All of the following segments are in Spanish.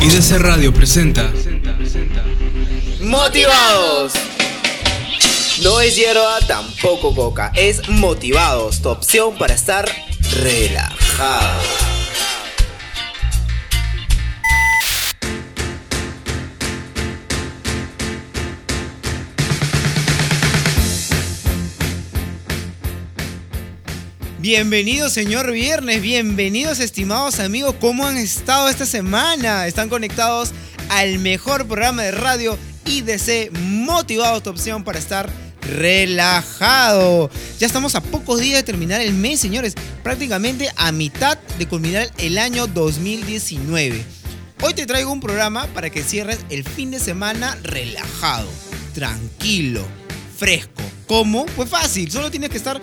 IDC Radio presenta Motivados. No es hierba, tampoco coca. Es Motivados, tu opción para estar relajado. Bienvenido señor Viernes, bienvenidos estimados amigos, ¿cómo han estado esta semana? Están conectados al mejor programa de radio IDC, motivados tu opción para estar relajado. Ya estamos a pocos días de terminar el mes, señores, prácticamente a mitad de culminar el año 2019. Hoy te traigo un programa para que cierres el fin de semana relajado, tranquilo, fresco. ¿Cómo? Pues fácil, solo tienes que estar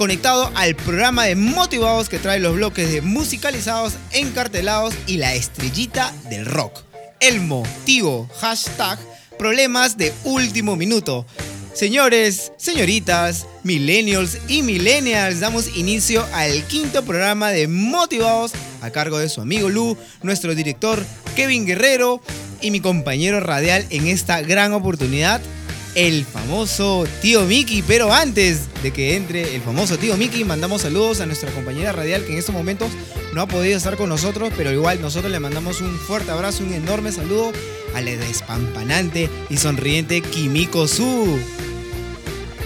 conectado al programa de motivados que trae los bloques de musicalizados, encartelados y la estrellita del rock. El motivo, hashtag, problemas de último minuto. Señores, señoritas, millennials y millennials, damos inicio al quinto programa de Motivados a cargo de su amigo Lu, nuestro director Kevin Guerrero y mi compañero radial en esta gran oportunidad, el famoso tío Mickey. Pero antes de que entre el famoso tío Mickey, mandamos saludos a nuestra compañera radial que en estos momentos no ha podido estar con nosotros, pero igual nosotros le mandamos un fuerte abrazo, un enorme saludo a la despampanante y sonriente Kimiko Su.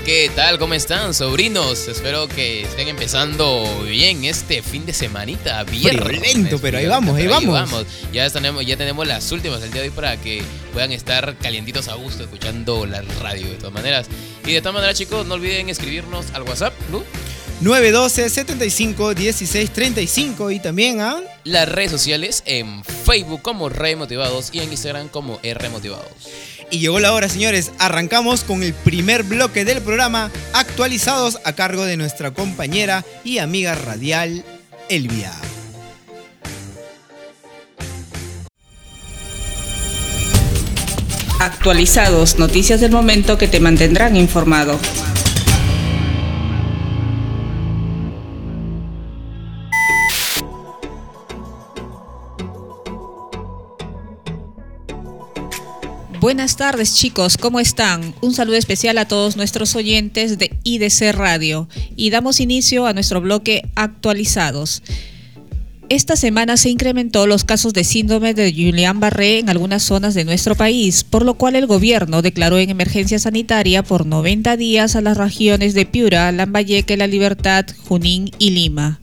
¿Qué tal? ¿Cómo están, sobrinos? Espero que estén empezando bien este fin de semanita. Viernes. lento, pero ahí vamos, ahí vamos. Ya tenemos, ya tenemos las últimas del día de hoy para que puedan estar calientitos a gusto escuchando la radio de todas maneras. Y de todas maneras, chicos, no olviden escribirnos al WhatsApp, ¿no? 912 75 16 35 y también a las redes sociales en Facebook como Re Motivados y en Instagram como R Motivados. Y llegó la hora, señores. Arrancamos con el primer bloque del programa, actualizados a cargo de nuestra compañera y amiga radial, Elvia. Actualizados, noticias del momento que te mantendrán informado. Buenas tardes chicos, ¿cómo están? Un saludo especial a todos nuestros oyentes de IDC Radio y damos inicio a nuestro bloque actualizados. Esta semana se incrementó los casos de síndrome de Julián-Barré en algunas zonas de nuestro país, por lo cual el gobierno declaró en emergencia sanitaria por 90 días a las regiones de Piura, Lambayeque, La Libertad, Junín y Lima.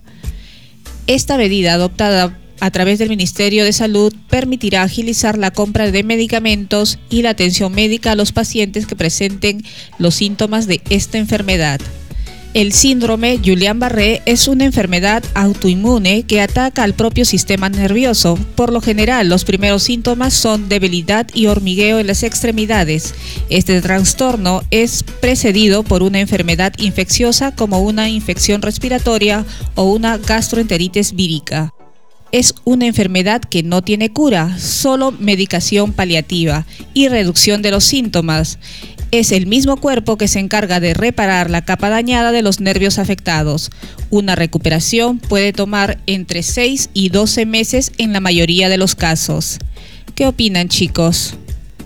Esta medida adoptada a través del Ministerio de Salud permitirá agilizar la compra de medicamentos y la atención médica a los pacientes que presenten los síntomas de esta enfermedad. El síndrome Julián-Barré es una enfermedad autoinmune que ataca al propio sistema nervioso. Por lo general, los primeros síntomas son debilidad y hormigueo en las extremidades. Este trastorno es precedido por una enfermedad infecciosa como una infección respiratoria o una gastroenteritis vírica es una enfermedad que no tiene cura, solo medicación paliativa y reducción de los síntomas. Es el mismo cuerpo que se encarga de reparar la capa dañada de los nervios afectados. Una recuperación puede tomar entre 6 y 12 meses en la mayoría de los casos. ¿Qué opinan chicos?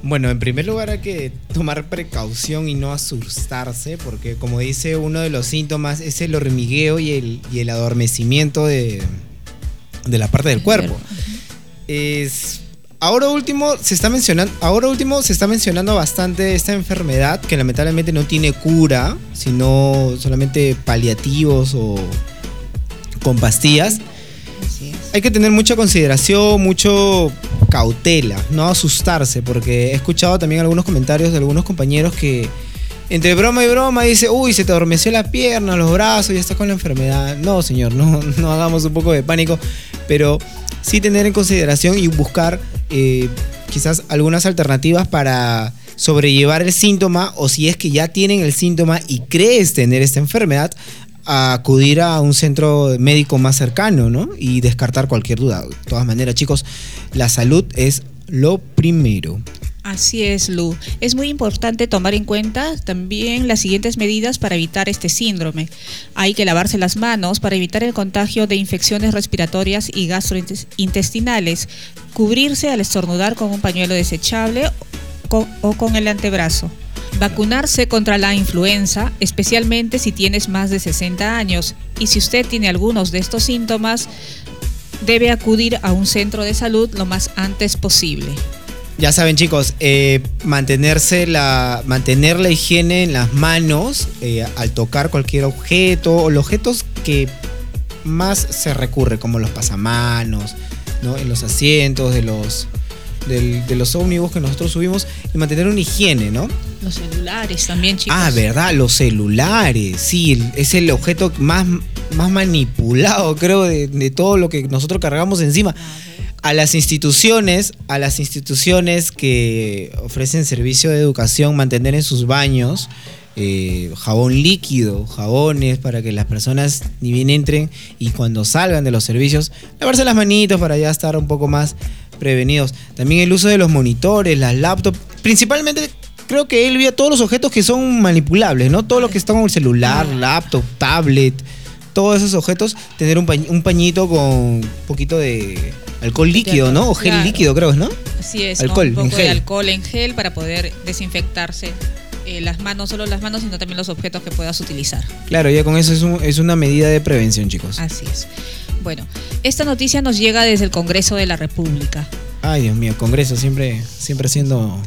Bueno, en primer lugar hay que tomar precaución y no asustarse, porque como dice uno de los síntomas es el hormigueo y el, y el adormecimiento de, de la parte del cuerpo. Es, ahora último se está mencionando, ahora último se está mencionando bastante esta enfermedad que lamentablemente no tiene cura, sino solamente paliativos o con pastillas. Hay que tener mucha consideración, mucho cautela, no asustarse, porque he escuchado también algunos comentarios de algunos compañeros que entre broma y broma dice, uy, se te adormeció la pierna, los brazos, ya estás con la enfermedad. No, señor, no, no hagamos un poco de pánico, pero sí tener en consideración y buscar eh, quizás algunas alternativas para sobrellevar el síntoma o si es que ya tienen el síntoma y crees tener esta enfermedad, acudir a un centro médico más cercano, ¿no? Y descartar cualquier duda. De todas maneras, chicos, la salud es lo primero. Así es, Lu. Es muy importante tomar en cuenta también las siguientes medidas para evitar este síndrome. Hay que lavarse las manos para evitar el contagio de infecciones respiratorias y gastrointestinales, cubrirse al estornudar con un pañuelo desechable o con el antebrazo. Vacunarse contra la influenza, especialmente si tienes más de 60 años y si usted tiene algunos de estos síntomas, debe acudir a un centro de salud lo más antes posible. Ya saben chicos, eh, mantenerse la, mantener la higiene en las manos eh, al tocar cualquier objeto o los objetos que más se recurre, como los pasamanos, ¿no? en los asientos de los, de los ómnibus que nosotros subimos y mantener una higiene, ¿no? Los celulares también, chicos. Ah, verdad, los celulares, sí, es el objeto más, más manipulado, creo, de, de todo lo que nosotros cargamos encima. Ah, a las instituciones, a las instituciones que ofrecen servicio de educación, mantener en sus baños eh, jabón líquido, jabones para que las personas ni bien entren y cuando salgan de los servicios, lavarse las manitos para ya estar un poco más prevenidos. También el uso de los monitores, las laptops, principalmente creo que él vio todos los objetos que son manipulables, ¿no? Todo lo que está con el celular, laptop, tablet, todos esos objetos, tener un, pañito con un poquito de alcohol líquido, ¿no? O gel líquido, creo, ¿no? Así es, alcohol, un poco de alcohol en gel para poder desinfectarse eh, las manos, no solo las manos, sino también los objetos que puedas utilizar. Claro, ya con eso es, es una medida de prevención, chicos. Así es. Bueno, esta noticia nos llega desde el Congreso de la República. Ay, Dios mío, Congreso siempre, siempre siendo...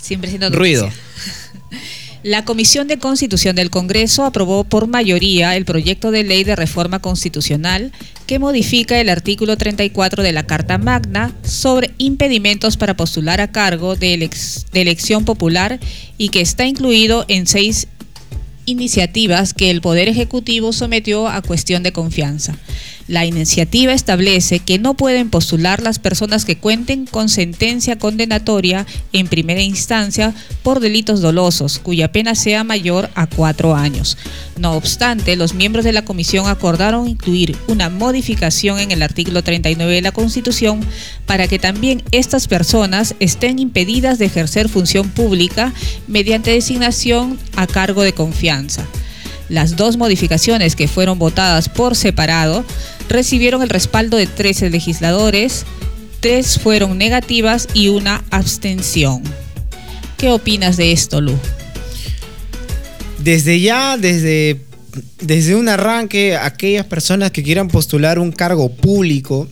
Siempre siendo ruido. La Comisión de Constitución del Congreso aprobó por mayoría el proyecto de ley de reforma constitucional que modifica el artículo 34 de la Carta Magna sobre impedimentos para postular a cargo de, elección popular y que está incluido en seis iniciativas que el Poder Ejecutivo sometió a cuestión de confianza. La iniciativa establece que no pueden postular las personas que cuenten con sentencia condenatoria en primera instancia por delitos dolosos, cuya pena sea mayor a cuatro años. No obstante, los miembros de la comisión acordaron incluir una modificación en el artículo 39 de la Constitución para que también estas personas estén impedidas de ejercer función pública mediante designación a cargo de confianza. Las dos modificaciones que fueron votadas por separado recibieron el respaldo de 13 legisladores, tres fueron negativas y una abstención. ¿Qué opinas de esto, Lu? Desde ya, desde, desde un arranque, aquellas personas que quieran postular un cargo público,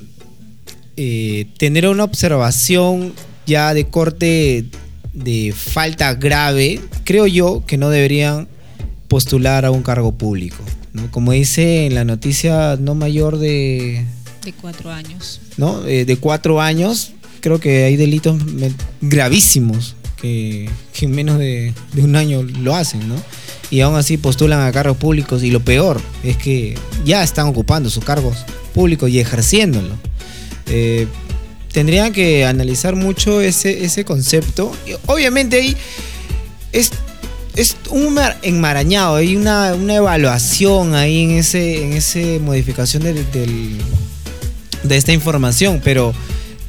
eh, tener una observación ya de corte de falta grave, creo yo que no deberían postular a un cargo público. Como dice en la noticia, no mayor de... De cuatro años. ¿No? Eh, de cuatro años, creo que hay delitos gravísimos que, en menos de, un año lo hacen, ¿no? Y aún así postulan a cargos públicos y lo peor es que ya están ocupando sus cargos públicos y ejerciéndolo. Eh, tendrían que analizar mucho ese, ese concepto. obviamente ahí es es un enmarañado, hay una, evaluación ahí en ese, en ese modificación de esta información, pero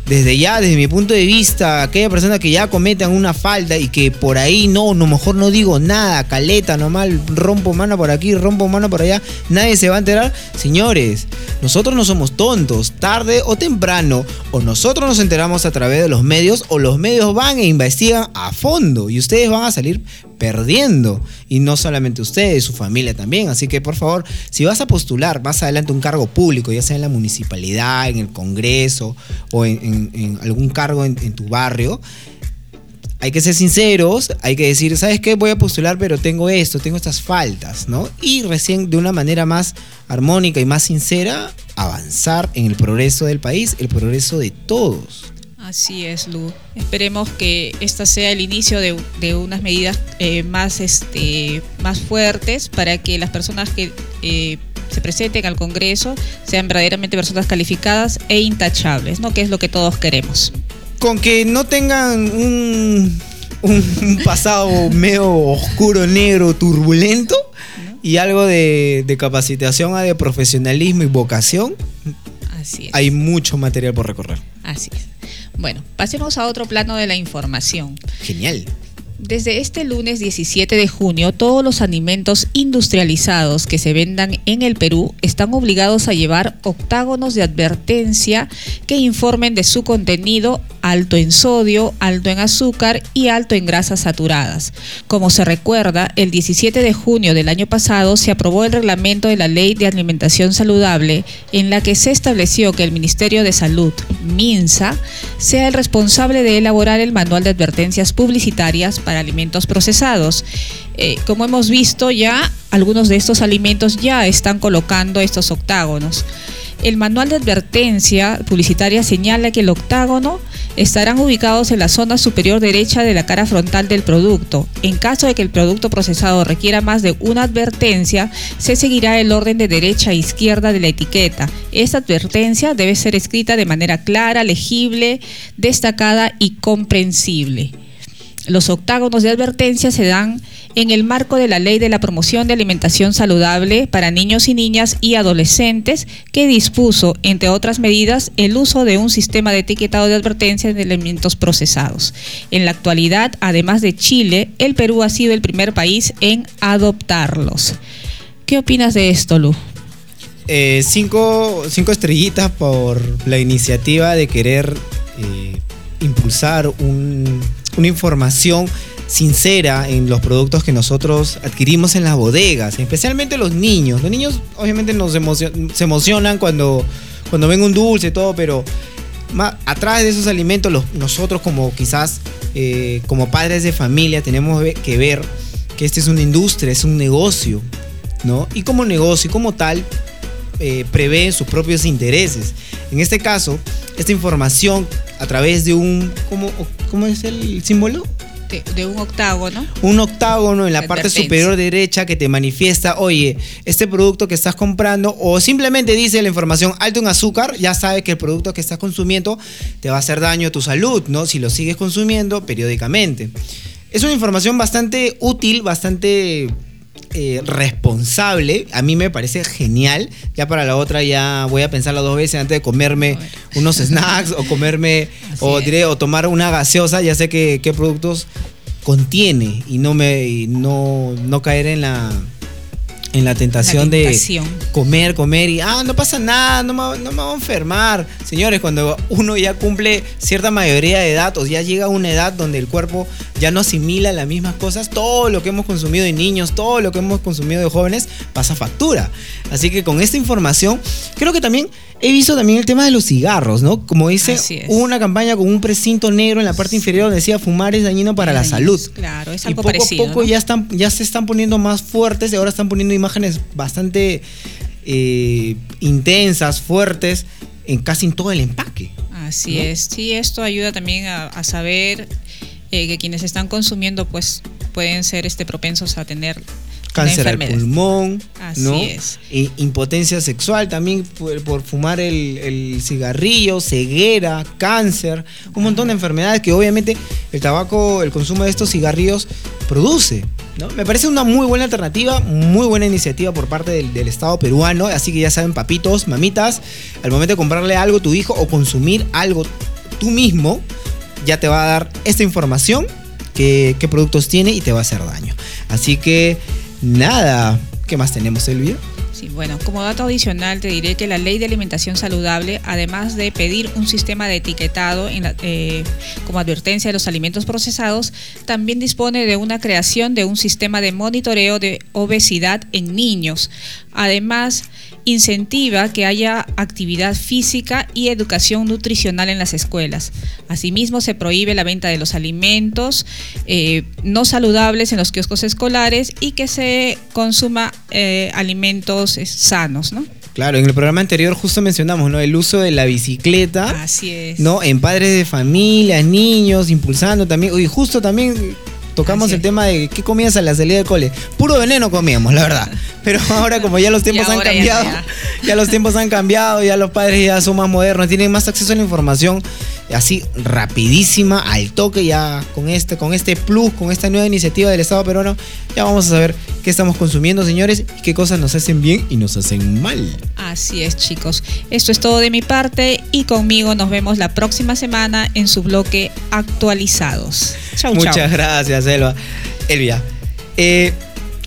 desde ya, desde mi punto de vista, aquella persona que ya cometan una falta y que por ahí no, no mejor no digo nada, caleta nomás, rompo mano por aquí, rompo mano por allá, nadie se va a enterar. Señores, nosotros no somos tontos, tarde o temprano, o nosotros nos enteramos a través de los medios, o los medios van e investigan a fondo y ustedes van a salir perdiendo. Y no solamente ustedes, su familia también. Así que por favor, si vas a postular más adelante un cargo público, ya sea en la municipalidad, en el Congreso o en, algún cargo en, tu barrio, hay que ser sinceros, hay que decir, ¿sabes qué? Voy a postular, pero tengo esto, tengo estas faltas, ¿no? Y recién de una manera más armónica y más sincera, avanzar en el progreso del país, el progreso de todos. Así es, Lu. Esperemos que esta sea el inicio de, unas medidas eh, más, este, más fuertes para que las personas que eh, se presenten al Congreso sean verdaderamente personas calificadas e intachables, ¿no? Que es lo que todos queremos. Con que no tengan un, un pasado medio oscuro, negro, turbulento y algo de, de capacitación, de profesionalismo y vocación, Así es. hay mucho material por recorrer. Así es. Bueno, pasemos a otro plano de la información. Genial. Desde este lunes 17 de junio, todos los alimentos industrializados que se vendan en el Perú están obligados a llevar octágonos de advertencia que informen de su contenido alto en sodio, alto en azúcar y alto en grasas saturadas. Como se recuerda, el 17 de junio del año pasado se aprobó el reglamento de la Ley de Alimentación Saludable en la que se estableció que el Ministerio de Salud, MINSA, sea el responsable de elaborar el manual de advertencias publicitarias para alimentos procesados. Eh, como hemos visto ya, algunos de estos alimentos ya están colocando estos octágonos. El manual de advertencia publicitaria señala que el octágono estarán ubicados en la zona superior derecha de la cara frontal del producto. En caso de que el producto procesado requiera más de una advertencia, se seguirá el orden de derecha a izquierda de la etiqueta. Esta advertencia debe ser escrita de manera clara, legible, destacada y comprensible. Los octágonos de advertencia se dan en el marco de la Ley de la Promoción de Alimentación Saludable para Niños y Niñas y Adolescentes, que dispuso, entre otras medidas, el uso de un sistema de etiquetado de advertencia de alimentos procesados. En la actualidad, además de Chile, el Perú ha sido el primer país en adoptarlos. ¿Qué opinas de esto, Lu? Eh, cinco, cinco estrellitas por la iniciativa de querer eh, impulsar un una información sincera en los productos que nosotros adquirimos en las bodegas, especialmente los niños. Los niños obviamente nos se emocionan cuando, cuando ven un dulce y todo, pero más, atrás de esos alimentos nosotros como quizás eh, como padres de familia tenemos que ver que este es una industria, es un negocio, ¿no? Y como negocio como tal eh, prevé sus propios intereses. En este caso, esta información a través de un, ¿cómo, cómo es el símbolo? De, un octágono. Un octágono en la parte superior derecha que te manifiesta, oye, este producto que estás comprando, o simplemente dice la información alto en azúcar, ya sabes que el producto que estás consumiendo te va a hacer daño a tu salud, ¿no? Si lo sigues consumiendo periódicamente. Es una información bastante útil, bastante eh, responsable, a mí me parece genial. Ya para la otra ya voy a pensarlo dos veces antes de comerme unos snacks o comerme o, diré, o tomar una gaseosa. Ya sé qué productos contiene y no me no, no caer en la en la tentación, de comer, comer y, ah, no pasa nada, no me, no me voy a enfermar. Señores, cuando uno ya cumple cierta mayoría de edad o ya llega a una edad donde el cuerpo ya no asimila las mismas cosas, todo lo que hemos consumido de niños, todo lo que hemos consumido de jóvenes, pasa factura. Así que con esta información, creo que también he visto también el tema de los cigarros, ¿no? Como dice, hubo una campaña con un precinto negro en la parte inferior donde decía fumar es dañino para la salud. Claro, es algo y poco a poco ya, están, ya se están poniendo más fuertes y ahora están poniendo imágenes bastante eh, intensas, fuertes, en casi en todo el empaque. Así es. Sí, esto ayuda también a, saber eh, que quienes están consumiendo pues pueden ser este propensos a tener cáncer al pulmón, ¿no? Es. impotencia sexual también por, fumar el, cigarrillo, ceguera, cáncer, un montón de enfermedades que obviamente el tabaco, el consumo de estos cigarrillos produce. ¿no? Me parece una muy buena alternativa, muy buena iniciativa por parte del, del, Estado peruano, así que ya saben, papitos, mamitas, al momento de comprarle algo a tu hijo o consumir algo tú mismo, ya te va a dar esta información, qué, qué productos tiene y te va a hacer daño. Así que Nada. ¿Qué más tenemos, Elvia? Sí, bueno, como dato adicional te diré que la ley de alimentación saludable, además de pedir un sistema de etiquetado eh, como advertencia de los alimentos procesados, también dispone de una creación de un sistema de monitoreo de obesidad en niños. Además, incentiva que haya actividad física y educación nutricional en las escuelas. Asimismo, se prohíbe la venta de los alimentos eh, no saludables en los kioscos escolares y que se consuma eh, alimentos eh, sanos, ¿no? Claro, en el programa anterior justo mencionamos, ¿no? El uso de la bicicleta. Así es. ¿No? En padres de familia, niños, impulsando también. Y justo también tocamos el tema de qué comías a la salida del cole. Puro veneno comíamos, la verdad. Pero ahora como ya los tiempos han cambiado, ya, los tiempos han cambiado, ya los padres ya son más modernos, tienen más acceso a la información. así rapidísima, al toque ya con este, con este plus, con esta nueva iniciativa del Estado peruano, ya vamos a saber qué estamos consumiendo, señores, y qué cosas nos hacen bien y nos hacen mal. Así es, chicos. Esto es todo de mi parte y conmigo nos vemos la próxima semana en su bloque actualizados. Chau, Muchas chau. gracias, Elvia. Eh,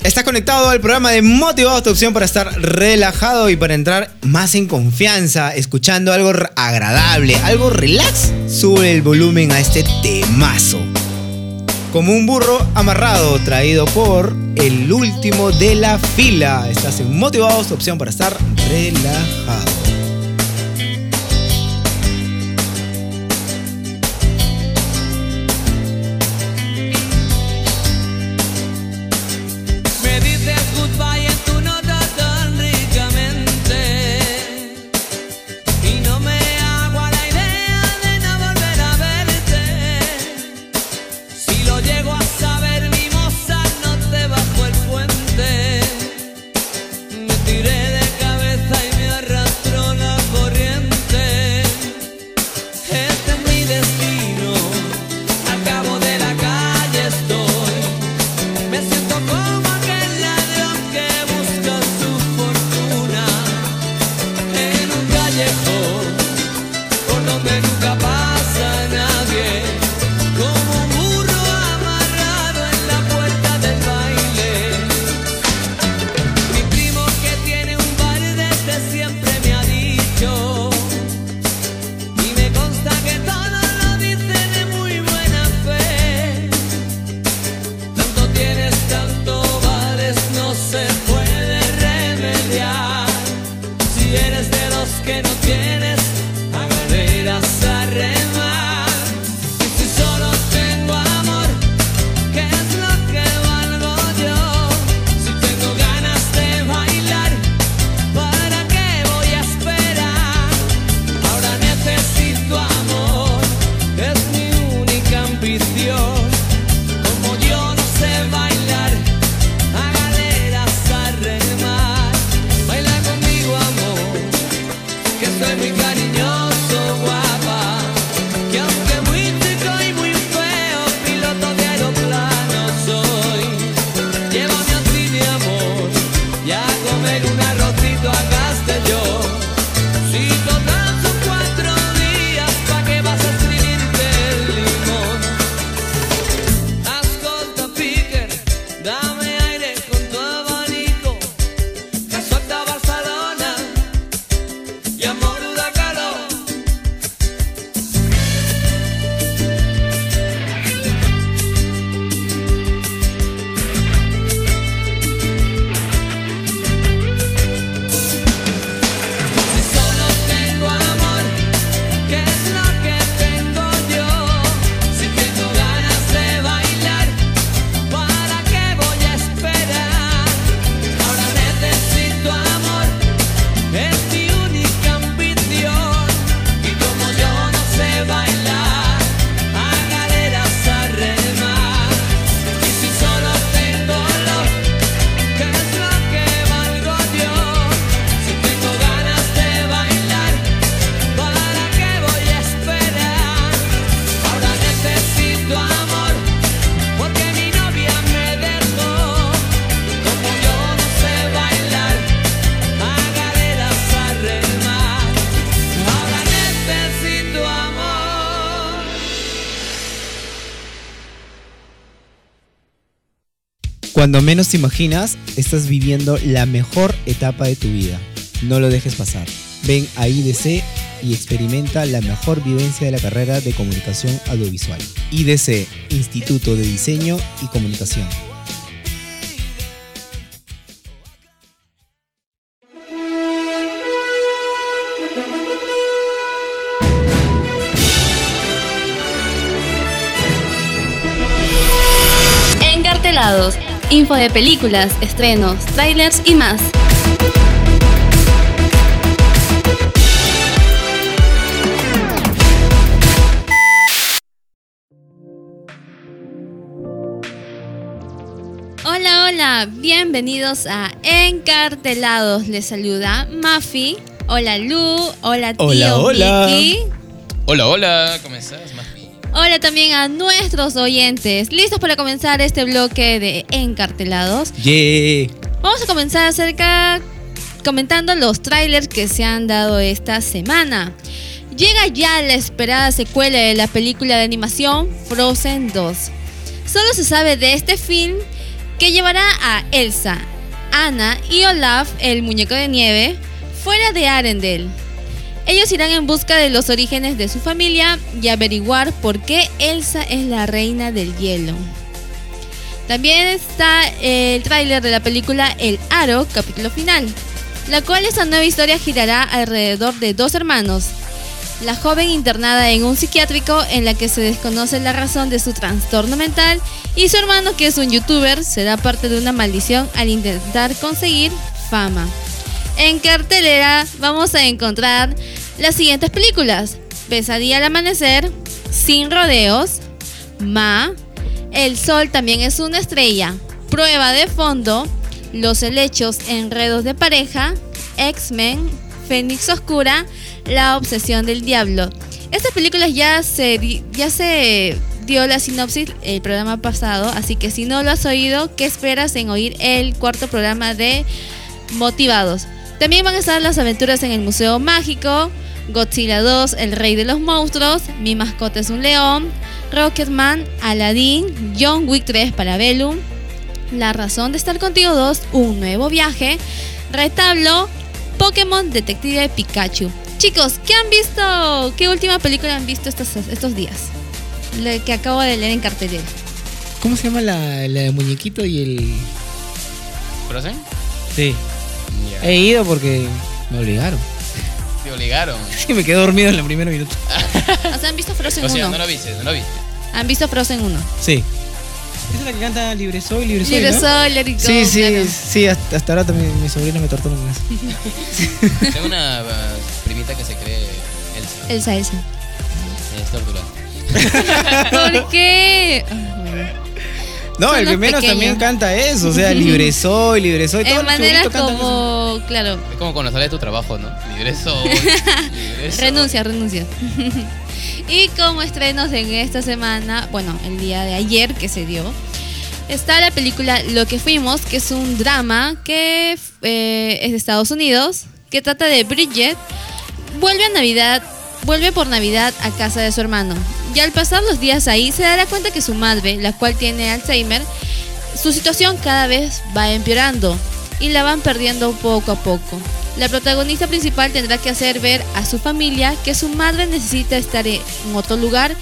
Está conectado al programa de Motivados, tu opción para estar relajado y para entrar más en confianza, escuchando algo agradable, algo relax. Sube el volumen a este temazo. Como un burro amarrado, traído por el último de la fila. Estás en Motivados, tu opción para estar relajado. Cuando menos te imaginas, estás viviendo la mejor etapa de tu vida. No lo dejes pasar. Ven a IDC y experimenta la mejor vivencia de la carrera de comunicación audiovisual. IDC, Instituto de Diseño y Comunicación. Info de películas, estrenos, trailers y más. Hola, hola, bienvenidos a Encartelados. Les saluda Mafi. Hola Lu, hola tío Hola, hola. Vicky. Hola, hola, ¿cómo estás, Mafi? Hola también a nuestros oyentes. ¿Listos para comenzar este bloque de encartelados? Yeah. Vamos a comenzar acerca comentando los trailers que se han dado esta semana. Llega ya la esperada secuela de la película de animación Frozen 2. Solo se sabe de este film que llevará a Elsa, Anna y Olaf, el muñeco de nieve, fuera de Arendelle. Ellos irán en busca de los orígenes de su familia y averiguar por qué Elsa es la reina del hielo. También está el tráiler de la película El Aro, capítulo final, la cual esta nueva historia girará alrededor de dos hermanos. La joven internada en un psiquiátrico en la que se desconoce la razón de su trastorno mental y su hermano que es un youtuber será parte de una maldición al intentar conseguir fama. En cartelera vamos a encontrar las siguientes películas. Pesadilla al amanecer, Sin rodeos, Ma, El sol también es una estrella, Prueba de fondo, Los helechos, enredos de pareja, X-Men, Fénix Oscura, La obsesión del diablo. Estas películas ya se, ya se dio la sinopsis el programa pasado, así que si no lo has oído, ¿qué esperas en oír el cuarto programa de Motivados? También van a estar las aventuras en el Museo Mágico, Godzilla 2, El Rey de los Monstruos, Mi mascota es un león, Rocketman, Aladdin, John Wick 3 para Bellum, La razón de estar contigo 2, Un nuevo viaje, Retablo, Pokémon Detective Pikachu. Chicos, ¿qué han visto? ¿Qué última película han visto estos, estos días? La que acabo de leer en cartelera. ¿Cómo se llama la, la de muñequito y el. ¿Frozen? Sí. He ido porque me obligaron. Te obligaron. Sí, me quedé dormido en el primer minuto. O sea, han visto Frozen O sea, 1. no lo viste, no lo viste. Han visto Frozen 1. Sí. Esa es la que canta Libre Soy, Libre Soy. Libre ¿no? Soy, Let It Go, Sí, sí, claro. sí, hasta, hasta ahora también mis sobrinos me torturan con eso. Tengo una uh, primita que se cree Elsa. Elsa, Elsa. Es torturante. ¿Por qué? No, el que menos pequeños. también canta eso, o sea, Libre Soy, Libre Soy. En maneras eso. como, claro, Es como cuando sale de tu trabajo, ¿no? Libre soy. libre soy. renuncia, renuncia. y como estrenos en esta semana, bueno, el día de ayer que se dio, está la película Lo que fuimos, que es un drama que eh, es de Estados Unidos, que trata de Bridget, vuelve a Navidad, vuelve por Navidad a casa de su hermano. Y al pasar los días ahí se dará cuenta que su madre, la cual tiene Alzheimer, su situación cada vez va empeorando y la van perdiendo poco a poco. La protagonista principal tendrá que hacer ver a su familia que su madre necesita estar en otro lugar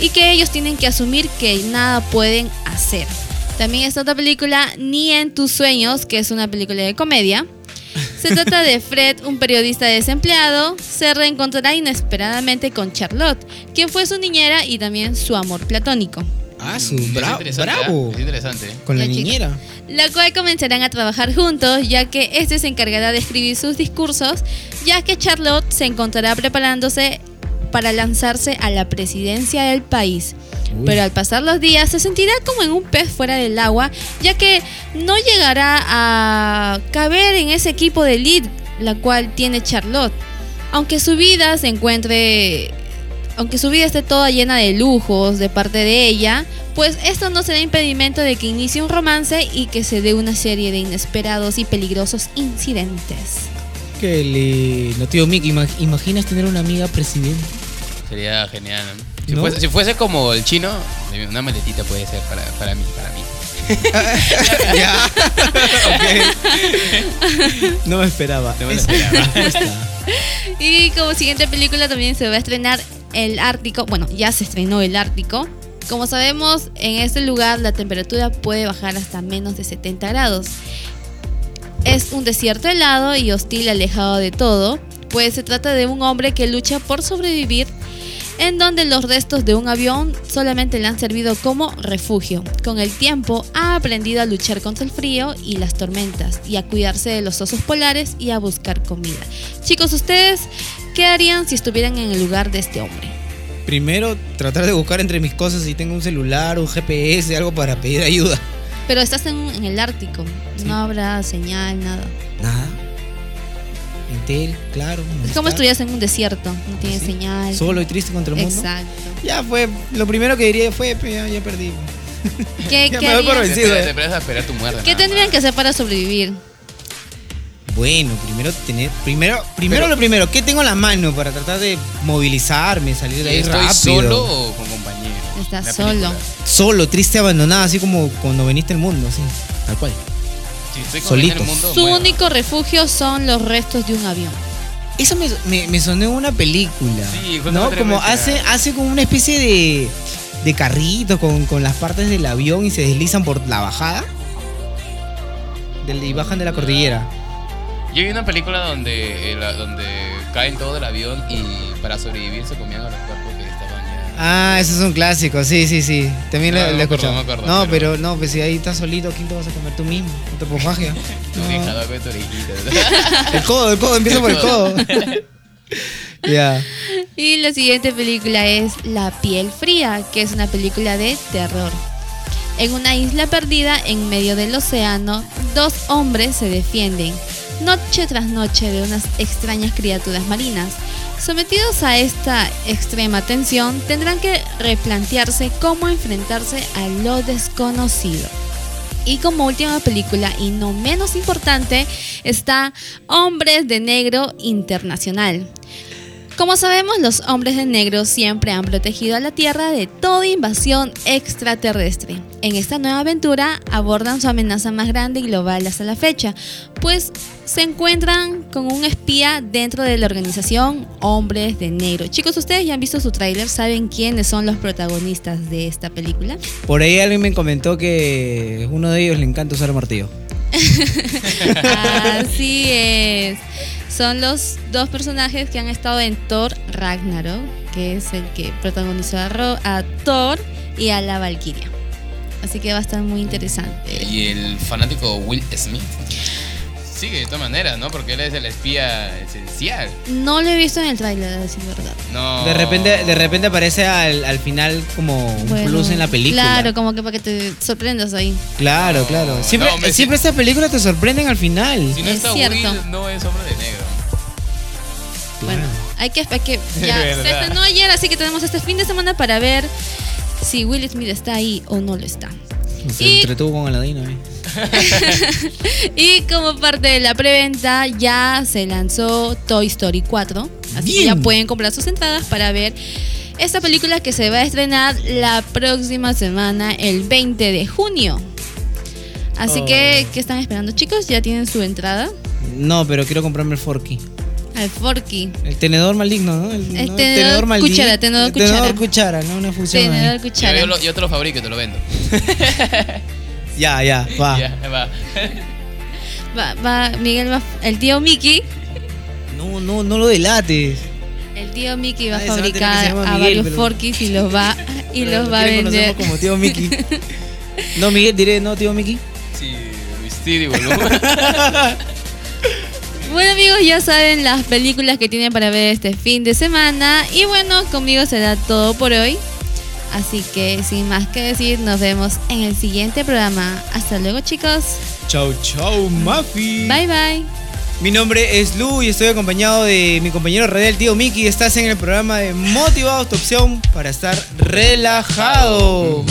y que ellos tienen que asumir que nada pueden hacer. También está otra película, Ni en tus sueños, que es una película de comedia. Se trata de Fred, un periodista desempleado, se reencontrará inesperadamente con Charlotte, quien fue su niñera y también su amor platónico. Ah, su Es bra- interesante, bravo. Es interesante. Con la Ya, chicos. niñera. la cual comenzarán a trabajar juntos, ya que este se encargará de escribir sus discursos, ya que Charlotte se encontrará preparándose para lanzarse a la presidencia del país. Uy. Pero al pasar los días se sentirá como en un pez fuera del agua, ya que no llegará a caber en ese equipo de elite, la cual tiene Charlotte. Aunque su vida se encuentre aunque su vida esté toda llena de lujos de parte de ella, pues esto no será impedimento de que inicie un romance y que se dé una serie de inesperados y peligrosos incidentes. Qué lindo, tío Mick. ima- ¿Imaginas tener una amiga presidente? Sería genial, ¿no? Si, ¿No? Fuese, si fuese como el chino, una maletita puede ser para, para mí, para mí. ya. ok. No me esperaba. No me lo esperaba. Y como siguiente película también se va a estrenar El Ártico. Bueno, ya se estrenó El Ártico. Como sabemos, en este lugar la temperatura puede bajar hasta menos de 70 grados. Es un desierto helado y hostil alejado de todo, pues se trata de un hombre que lucha por sobrevivir en donde los restos de un avión solamente le han servido como refugio. Con el tiempo ha aprendido a luchar contra el frío y las tormentas y a cuidarse de los osos polares y a buscar comida. Chicos, ¿ustedes qué harían si estuvieran en el lugar de este hombre? Primero, tratar de buscar entre mis cosas si tengo un celular, un GPS, algo para pedir ayuda. Pero estás en, en el Ártico, Sí. no habrá señal, nada. Nada. Entel, claro. Es como estuvieras en un desierto, no tiene Sí. señal. Solo y triste contra el mundo. Exacto. Ya fue, lo primero que diría fue, "Pe, ya, ya perdí. ¿Qué, Ya qué me doy por harías? Te vencido. esperas, te esperas a esperar tu muerte. ¿Qué tendrían más. que hacer para sobrevivir? Bueno, primero tener, primero, primero Pero- lo primero, ¿qué tengo en la mano para tratar de movilizarme, salir de ahí ¿Estoy rápido? solo o con compañeros? Estás solo. película. Solo, triste, abandonada, así como cuando veniste al mundo, así. Tal cual. Si estoy con Solito. el mundo, Su muero. único refugio son los restos de un avión. Eso me, me, me sonó en una película. Sí, ¿No? Como hace, hace como una especie de, de carrito con, con las partes del avión y se deslizan por la bajada. Del, y bajan de la cordillera. Yo vi una película donde, el- donde caen todo del avión y para sobrevivir se comían a los cuerpos. Ah, ese es un clásico, sí, sí, sí. También No, lo, no he escuchado. no me acuerdo, no, pero- pero... no, pues si ahí estás solito, ¿quién te vas a comer tú mismo? No te. Tu No. orejada con tu orejita. El codo, el codo, empieza por el codo. Ya. Y la siguiente película es La piel fría, que es una película de terror. En una isla perdida en medio del océano, dos hombres se defienden, noche tras noche, de unas extrañas criaturas marinas. Sometidos a esta extrema tensión, tendrán que replantearse cómo enfrentarse a lo desconocido. Y como última película, y no menos importante, está Hombres de Negro Internacional. Como sabemos, los hombres de negro siempre han protegido a la Tierra de toda invasión extraterrestre. En esta nueva aventura abordan su amenaza más grande y global hasta la fecha, pues se encuentran con un espía dentro de la organización Hombres de Negro. Chicos, ustedes ya han visto su tráiler, ¿saben quiénes son los protagonistas de esta película? Por ahí alguien me comentó que uno de ellos le encanta usar martillo. Así es. Son los dos personajes que han estado en Thor Ragnarok, que es el que protagonizó a, Thor y a la Valkyria. Así que va a estar muy interesante. y el fanático Will Smith sigue de todas maneras, ¿no? Porque él es el espía esencial. No lo he visto en el tráiler, a decir verdad. No. De repente, de repente aparece al, al final como un Bueno, plus en la película. Claro, como que para que te sorprendas ahí. Claro, No, claro. Siempre, no, siempre estas películas te sorprenden al final. Si no Es está cierto. Will, no es hombre de negro. Bueno, hay que, hay que ya se estrenó ayer, así que tenemos este fin de semana para ver si Will Smith está ahí o no lo está. Se Y- entretuvo con Aladino, ¿eh? Y como parte de la preventa ya se lanzó Toy Story 4, así que ya pueden comprar sus entradas para ver esta película que se va a estrenar la próxima semana, el 20 de junio. Así Oh. que, ¿qué están esperando chicos? ¿Ya tienen su entrada? No, pero quiero comprarme el Forky. Al Forky. El tenedor maligno, ¿no? El, El ¿no? tenedor maldito. cuchara, tenedor El tenedor cuchara. cuchara, ¿no? Una función. ahí. Tenedor Yo, cuchara. yo lo- yo te lo fabrico y te lo vendo. Ya, ya, va. Ya, va. Va, va, Miguel va, el tío Mickey, No, no, no lo delates. el tío Mickey va a fabricar a Miguel, varios pero- Forkys y los va y Pero los lo va a vender. como tío Mickey. No, Miguel, diré, no, tío Mickey. Sí, Mysterio, boludo. Bueno amigos, ya saben las películas que tienen para ver este fin de semana. Y bueno, conmigo será todo por hoy. Así que sin más que decir, nos vemos en el siguiente programa. Hasta luego chicos. Chau, chau, Mafi. Bye bye. Mi nombre es Lu y estoy acompañado de mi compañero radial, tío Mickey. Estás en el programa de Motivados, tu opción para estar relajado.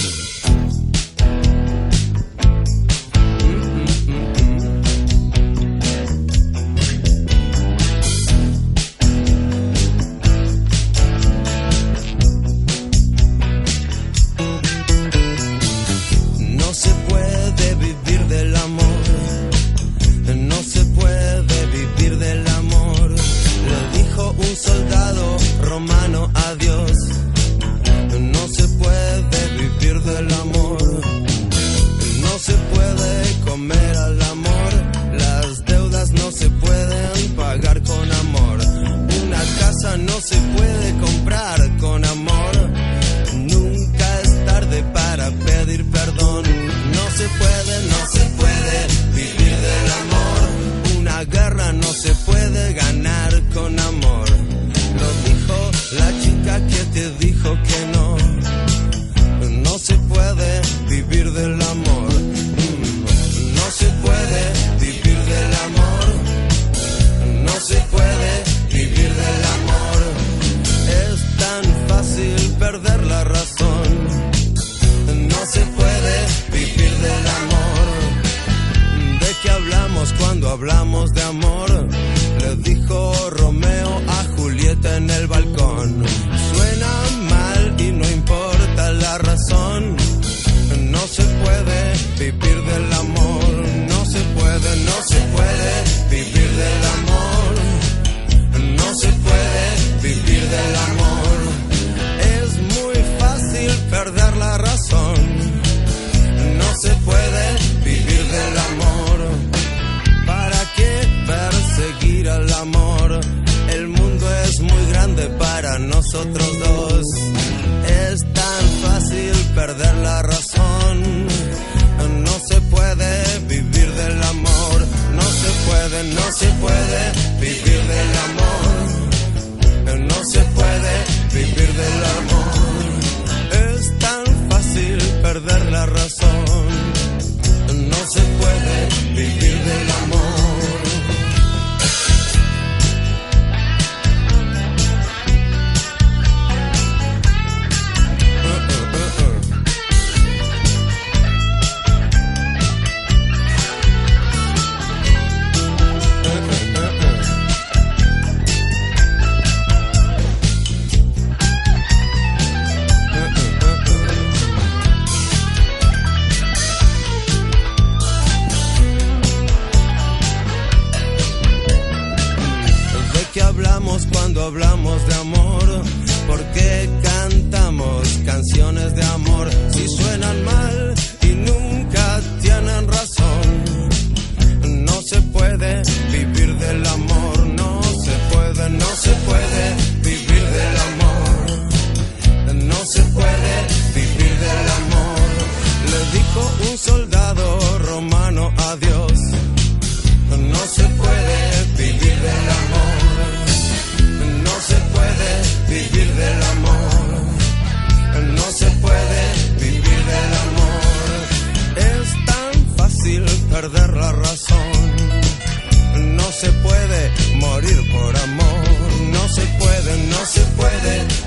morir por amor. No se puede, no se puede.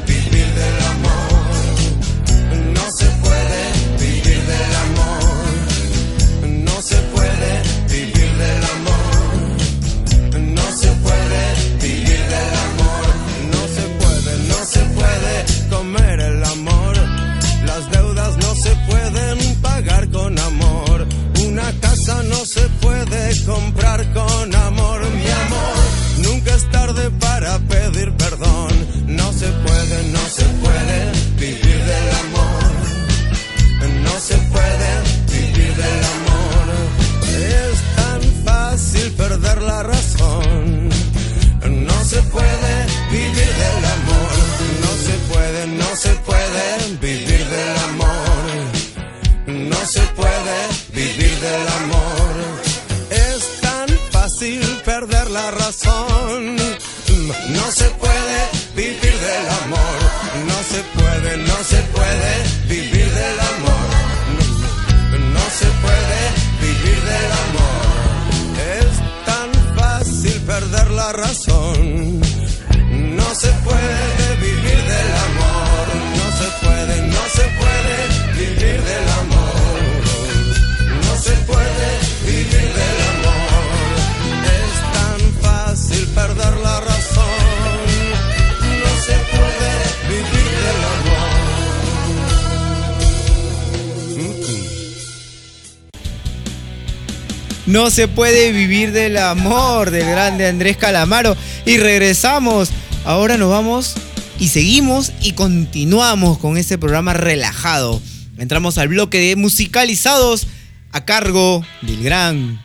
No se puede vivir del amor del grande Andrés Calamaro. Y regresamos. Ahora nos vamos y seguimos y continuamos con este programa relajado. Entramos al bloque de musicalizados a cargo del gran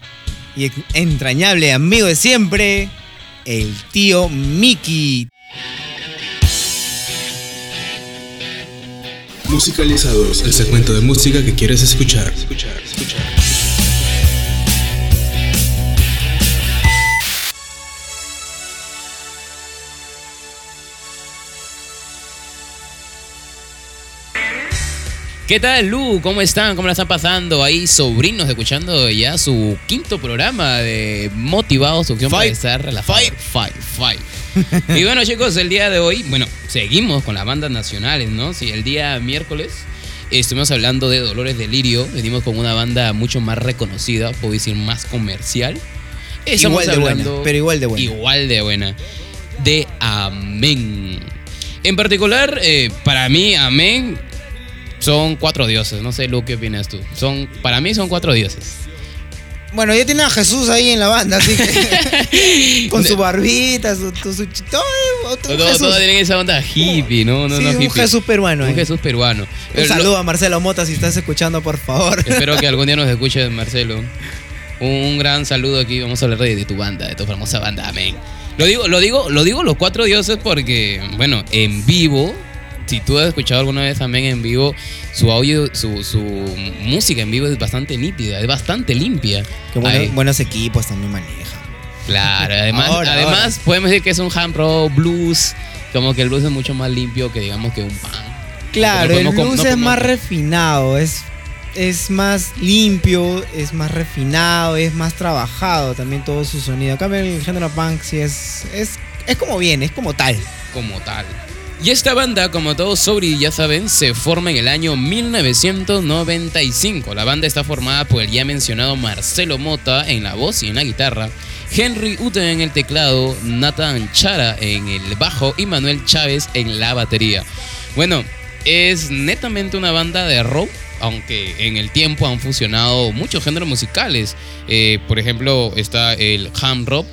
y entrañable amigo de siempre, el tío Mickey. Musicalizados, el segmento de música que quieres escuchar. escuchar, escuchar. ¿Qué tal, Lu? ¿Cómo están? ¿Cómo la están pasando? Ahí sobrinos escuchando ya su quinto programa de Motivados, opción para estar relajado. Fight, fight, fight. y bueno, chicos, el día de hoy, bueno, seguimos con las bandas nacionales, ¿no? Sí, el día miércoles estuvimos hablando de Dolores Delirio, venimos con una banda mucho más reconocida, puedo decir más comercial. Estamos igual de buena, pero igual de buena. Igual de buena. De Amén. En particular, eh, para mí, Amén son cuatro dioses. No sé, Lu, ¿qué opinas tú? Son, para mí son cuatro dioses. Bueno, ya tiene a Jesús ahí en la banda, así que. con su barbita, su. su, su- todo, otro Todo, Jesús. todo tienen esa onda hippie, ¿no? no, Sí, no un hippie. Jesús peruano. Un. Jesús peruano. Un lo- saludo a Marcelo Mota si estás escuchando, por favor. Espero que algún día nos escuche Marcelo. Un, un gran saludo aquí. Vamos a hablar de, de tu banda, de tu famosa banda. Amén. Lo digo, lo digo, lo digo los cuatro dioses porque, bueno, en vivo, si tú has escuchado alguna vez Amén en vivo, su audio, su, su música en vivo es bastante nítida, es bastante limpia. Bueno- buenos equipos también manejan. Claro, además, Ahora, además podemos decir que es un ham rock blues, como que el blues es mucho más limpio que digamos que un pan. Claro, No el blues no es podemos- más refinado, es, es más limpio, es más refinado, es más trabajado también todo su sonido. Cambio, el género punk sí es, es, es como viene, es como tal. como tal. Y esta banda, como todos ya saben, se forma en el año 1995. La banda está formada por el ya mencionado Marcelo Mota en la voz y en la guitarra, Henry Uten en el teclado, Nathan Chara en el bajo y Manuel Chávez en la batería. Bueno, es netamente una banda de rock, aunque en el tiempo han fusionado muchos géneros musicales. Eh, por ejemplo, está el ham rock,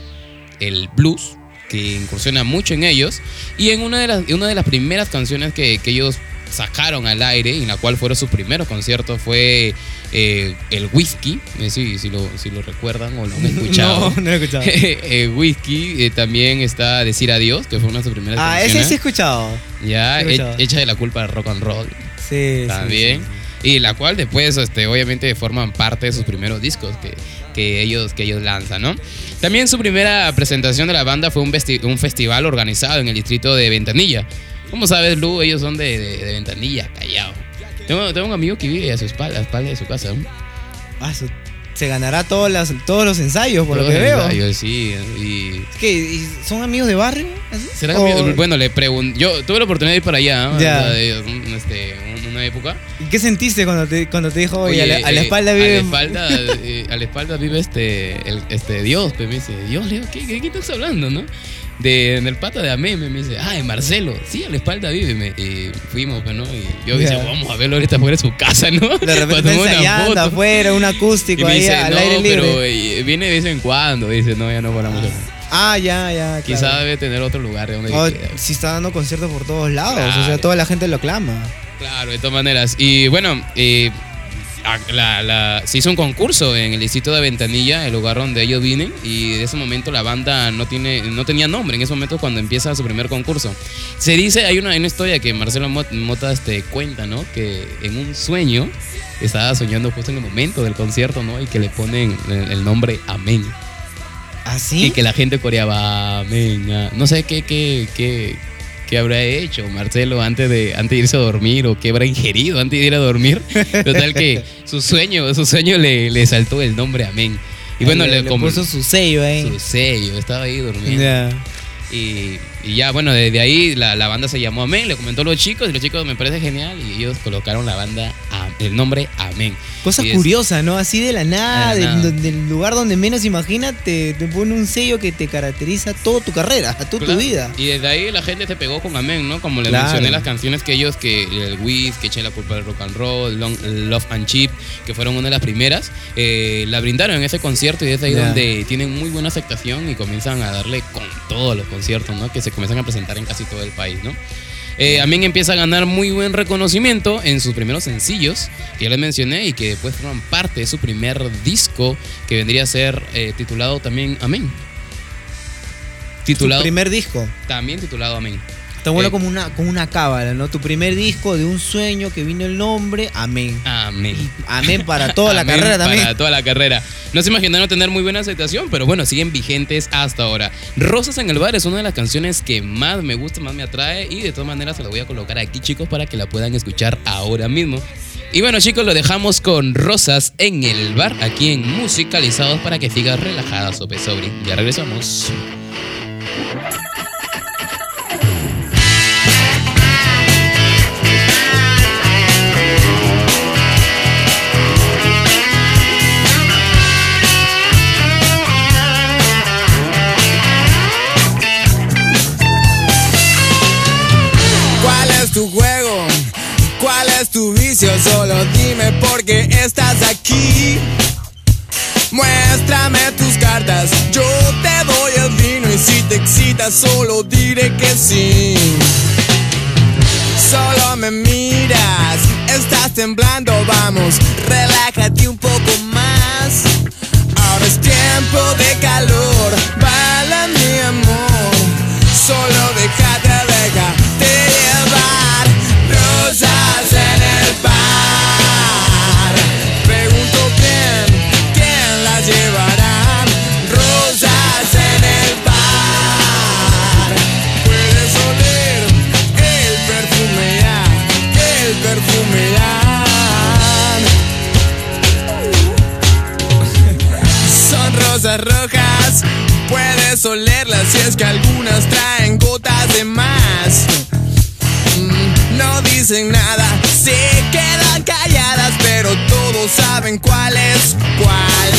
el blues, que incursiona mucho en ellos. Y en una de las, una de las primeras canciones que, que ellos sacaron al aire, en la cual fueron sus primeros conciertos, fue eh, el Whisky. No sé si, lo, si lo recuerdan o lo han escuchado. No, no lo he escuchado. Eh, Whisky, eh, también está Decir Adiós, que fue una de sus primeras ah, canciones. ese sí he escuchado. Ya, sí he he- escuchado. hecha de la culpa del rock and roll Sí, sí, también. sí. Y la cual después, este, obviamente, forman parte de sus primeros discos que, que, ellos, que ellos lanzan, ¿no? También su primera presentación de la banda fue un, un festival organizado en el distrito de Ventanilla. Como sabes, Lu, ellos son de, de- de Ventanilla, callao. Tengo, tengo un amigo que vive a su espalda, a espalda de su casa. ¿no? Ah, se ganará todas las, todos los ensayos, por lo que veo. ensayos, sí. Y ¿Qué? ¿Y ¿Son amigos de barrio? ¿Así? ¿Será O- que- bueno, le pregunté. Yo tuve la oportunidad de ir para allá, ¿no? Ya. Este, un- una época. ¿Y ¿Qué sentiste cuando te, cuando te dijo, oye, a, la, a la eh, espalda vive... A la espalda, eh, a la espalda vive este, el, este Dios. Pues me dice, Dios, Leo, ¿qué, qué, qué estás hablando, no? De, en el pata de Amén, me dice, ah, de Marcelo. Sí, a la espalda vive. me- y fuimos, pues, ¿no? Y yo dije, vamos a verlo ahorita fuera de su casa, ¿no? De repente una ensayando foto. afuera, un acústico ahí dice, al no, aire libre. pero eh, viene de vez en cuando. Dice, no, ya no paramos. Ah, ya, ya. Quizá claro. debe tener otro lugar de donde Oh, si está dando conciertos por todos lados, o sea, toda la gente lo clama. Claro, de todas maneras. Y bueno, eh, la- la- se hizo un concurso en el distrito de Ventanilla, el lugar donde ellos vienen, y de ese momento la banda no, tiene, no tenía nombre, en ese momento cuando empieza su primer concurso. Se dice, hay una, hay una historia que Marcelo Mot- Mota este, cuenta, ¿no? Que en un sueño estaba soñando justo en el momento del concierto, ¿no? Y que le ponen el, nombre Amén. ¿Así? Y que la gente coreaba Amén. ah". No sé qué, qué, qué, qué habrá hecho Marcelo antes de, antes de irse a dormir o qué habrá ingerido antes de ir a dormir. Total que su sueño, su sueño le, le saltó el nombre Amén. Y bueno, le, le, puso su sello ahí. su sello, estaba ahí durmiendo. Y, y ya, bueno, desde ahí la, la banda se llamó Amén, le comentó a los chicos y los chicos me parece genial y ellos colocaron la banda, el nombre Amén. Cosa es- curiosa, ¿no? Así de la nada, del, nada. del lugar donde menos imaginas, te, te pone un sello que te caracteriza toda tu carrera, toda Claro. tu vida. Y desde ahí la gente se pegó con Amén, ¿no? Como le Claro. mencioné las canciones que ellos, que el Wiz, que eché la culpa del rock and roll, Long- Love and Chip, que fueron una de las primeras, eh, la brindaron en ese concierto y es ahí donde tienen muy buena aceptación y comienzan a darle con todos los conciertos, ¿no? Que se comienzan a presentar en casi todo el país, ¿no? Eh, empieza a ganar muy buen reconocimiento en sus primeros sencillos, que ya les mencioné, y que después forman parte de su primer disco, que vendría a ser eh, titulado también Amén. Titulado, Tu primer disco. también titulado Amén. Bueno Eh, como una, como una cábala, ¿no? Tu primer disco de un sueño que vino el nombre, amén. Amén. Amén para toda la carrera también. Para toda la carrera. No se imaginaron tener muy buena aceptación, pero bueno, siguen vigentes hasta ahora. Rosas en el bar es una de las canciones que más me gusta, más me atrae y de todas maneras se la voy a colocar aquí, chicos, para que la puedan escuchar ahora mismo. Y bueno, chicos, lo dejamos con Rosas en el bar, aquí en Musicalizados, para que sigas relajada, Sope Sobri. Ya regresamos. ¿Cuál es tu vicio? Solo dime por qué estás aquí. Muéstrame tus cartas, yo te doy el vino y si te excitas solo diré que sí. Solo me miras, estás temblando, vamos, relájate un poco más. Ahora es tiempo de calor, dicen nada, se quedan calladas, pero todos saben cuál es cuál.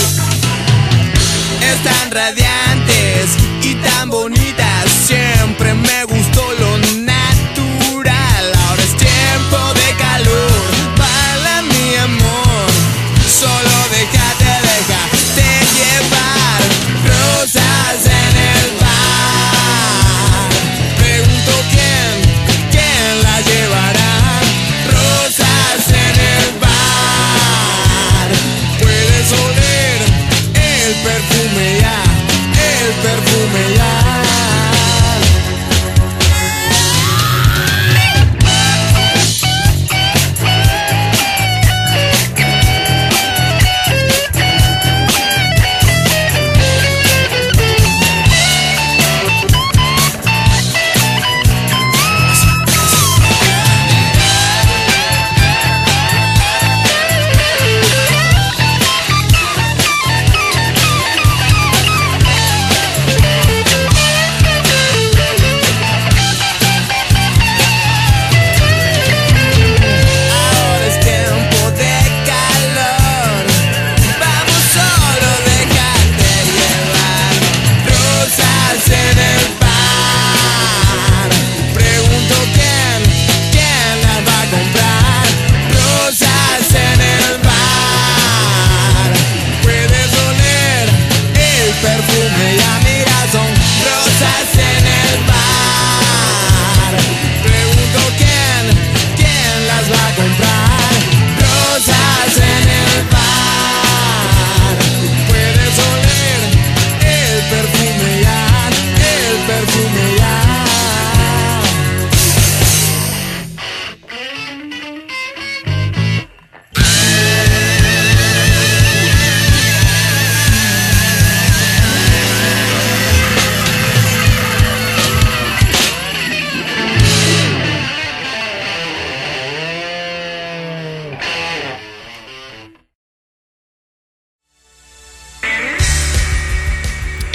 Están radiantes y tan bonitas, siempre me gustó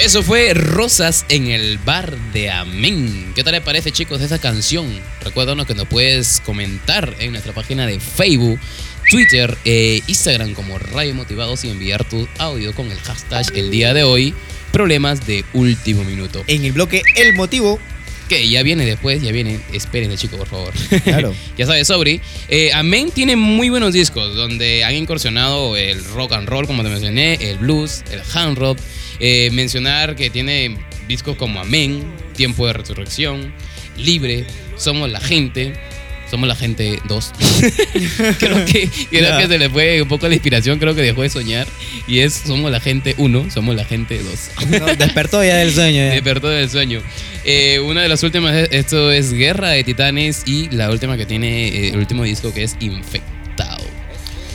Eso fue Rosas en el bar de Amén. ¿Qué tal le parece, chicos, esa canción? Recuérdanos que nos puedes comentar en nuestra página de Facebook, Twitter e Instagram como Radio Motivados y enviar tu audio con el hashtag el día de hoy, problemas de último minuto. En el bloque El Motivo. Que ya viene después, ya viene. Espérense, chicos, por favor. Claro. ya sabes, Sobri. Eh, Amén tiene muy buenos discos donde han incursionado el rock and roll, como te mencioné, el blues, el hand rock. Eh, mencionar que tiene discos como Amén, Tiempo de Resurrección, Libre, Somos la Gente. Somos la gente 2. creo que, creo que se le fue un poco la inspiración, creo que dejó de soñar. Y es Somos la gente 1, Somos la gente 2. No, despertó ya del sueño. ya. Despertó del sueño. Eh, una de las últimas, es- esto es Guerra de Titanes y la última que tiene, eh, el último disco que es Infectado.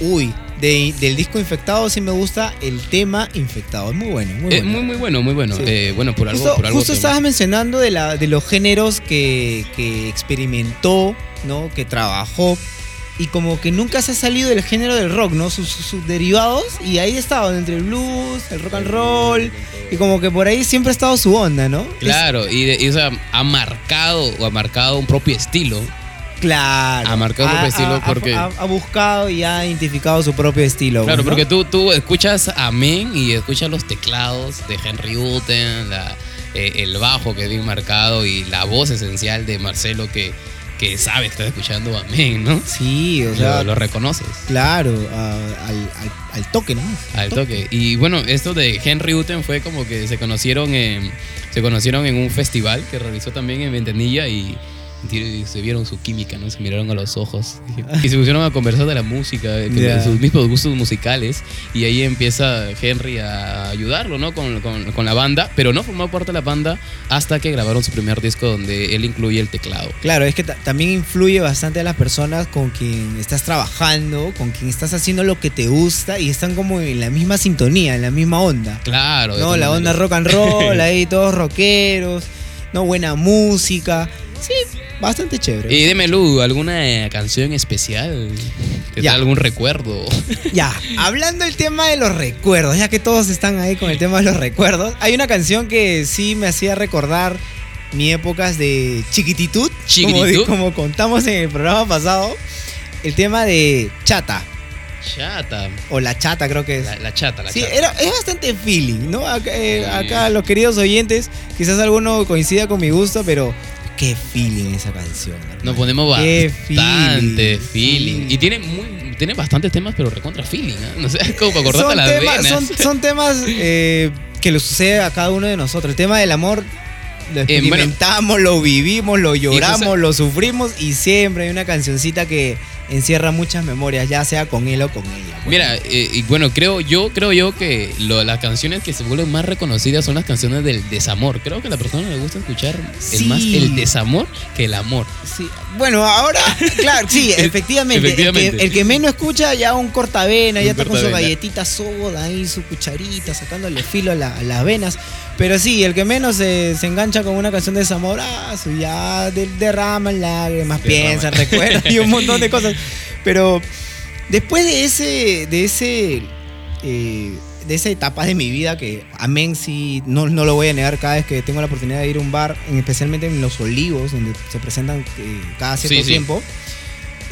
Uy, de- del disco infectado sí me gusta el tema infectado. Es muy bueno, muy Eh, bueno. muy, muy bueno, muy bueno. Sí. Eh, bueno, por algo. justo por algo justo estabas mencionando de, la, de los géneros que, que experimentó, ¿no? Que trabajó. Y como que nunca se ha salido del género del rock, ¿no? Sus, sus- sus derivados. Y ahí ha estado, entre el blues, el rock and roll. Y como que por ahí siempre ha estado su onda, ¿no? Claro, y, de- y, o sea, ha marcado o ha marcado un propio estilo. Claro. Ha marcado su propio estilo porque- Ha, ha buscado y ha identificado su propio estilo. Claro, ¿no? porque tú, tú escuchas Amén y escuchas los teclados de Henry Uten, la- eh, el bajo que es bien marcado y la voz esencial de Marcelo que que sabe que estás escuchando Amén, ¿no? Sí, o sea, lo, reconoces claro, a- al, al- al toque nomás. al toque. Y bueno, esto de Henry Uten fue como que se conocieron en, se conocieron en un festival que realizó también en Ventanilla y se vieron su química, ¿no? Se miraron a los ojos y se pusieron a conversar de la música, de, de sus mismos gustos musicales y ahí empieza Henry a ayudarlo, ¿no? Con, con- con la banda, pero no formó parte de la banda hasta que grabaron su primer disco donde él incluye el teclado. Claro, es que ta- también influye bastante a las personas con quien estás trabajando, con quien estás haciendo lo que te gusta y están como en la misma sintonía, en la misma onda. Claro. No, la onda rock and roll, ahí todos rockeros, no buena música. Sí, bastante chévere. Y dime, Lu, ¿alguna eh, canción especial? ¿Te Ya. algún recuerdo? Ya, hablando del tema de los recuerdos, ya que todos están ahí con el tema de los recuerdos, hay una canción que sí me hacía recordar mi épocas de chiquititud, Como, Chiquititud. como contamos en el programa pasado, el tema de chata, Chata. o la chata creo que es. La, la chata, la Sí, chata. era, es bastante feeling, ¿no? Acá, eh, acá los queridos oyentes, quizás alguno coincida con mi gusto, pero qué feeling esa canción. hermano. Nos ponemos bastante feeling. Y tiene muy, tiene bastantes temas, pero recontra feeling, ¿eh? No sé, es como para acordarte son, las temas, venas. son, son temas eh, que le sucede a cada uno de nosotros. El tema del amor lo Eh, bueno. experimentamos, lo vivimos, lo lloramos, cosa- lo sufrimos y siempre hay una cancioncita que encierra muchas memorias, ya sea con él o con ella. Mira, eh, y bueno, creo yo, creo yo que lo- las canciones que se vuelven más reconocidas son las canciones del desamor. Creo que a la persona le gusta escuchar el más el desamor que el amor. Sí. Bueno, ahora, claro, sí, efectivamente. Efectivamente. El, que, el que menos escucha ya un cortavena, Un ya está con su galletita soda ahí, su cucharita, sacándole filo a, la- a las venas. Pero sí, el que menos se, se engancha con una canción de desamor, ah, ya de- derraman lágrimas, Derrama. piensa, recuerda y un montón de cosas. Pero después de ese, de ese, eh, de esa etapa de mi vida que amén sí, no, no lo voy a negar cada vez que tengo la oportunidad de ir a un bar, en- especialmente en Los Olivos, donde se presentan eh, cada cierto Sí, sí. tiempo.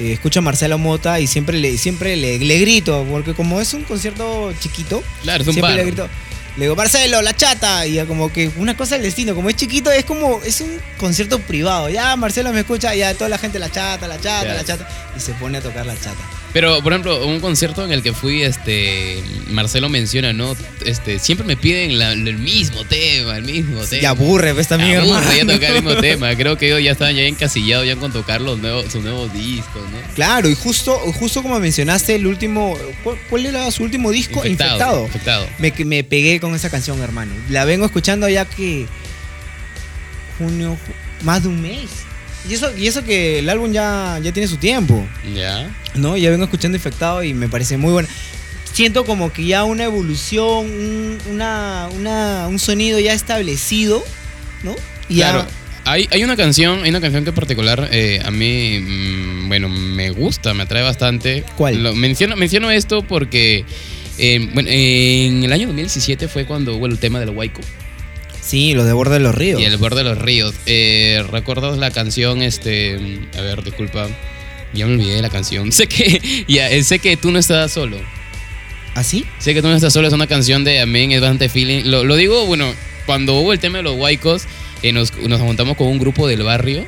eh, escucho a Marcelo Mota y siempre le, siempre le, le grito, porque como es un concierto chiquito, Claro, es un siempre le grito, le digo, Marcelo, la chata, y ya como que una cosa del destino, como es chiquito, es como, es un concierto privado, ya Marcelo me escucha, ya toda la gente la chata, la chata, la chata, y se pone a tocar la chata. Pero, por ejemplo, un concierto en el que fui, este, Marcelo menciona, ¿no? Este, siempre me piden la- el mismo tema, el mismo tema. Ya aburre, ves también, Aburre ya tocar el mismo tema. Creo que ellos ya estaban ya encasillados ya con tocar los nuevos, sus nuevos discos, ¿no? Claro, y justo, justo como mencionaste el último, ¿cuál, cuál era su último disco? Infectado. Infectado. Me, me pegué con esa canción, hermano. La vengo escuchando ya que junio, ju- más de un mes. Y eso, y eso que el álbum ya, ya tiene su tiempo, Ya. ¿no? Ya vengo escuchando Infectado y me parece muy bueno. Siento como que ya una evolución, un, una, una- un sonido ya establecido, ¿no? Y ya- Claro. Hay, hay una canción, hay una canción que en particular eh, a mí, mm, bueno, me gusta, me atrae bastante. ¿Cuál? Lo- menciono, menciono esto porque eh, bueno, en el año 2017 fue cuando hubo el tema del Waiko Sí, los de Borde de los Ríos. y el borde de los ríos. Eh, ¿Recuerdas la canción? Este, a ver, disculpa, ya me olvidé de la canción. Sé que, ya, eh, sé que tú no estás solo. ¿Así? Sé que tú no estás solo, es una canción de Amén, es bastante feeling. Lo, lo digo, bueno, cuando hubo el tema de los Waikos, eh, nos, nos juntamos con un grupo del barrio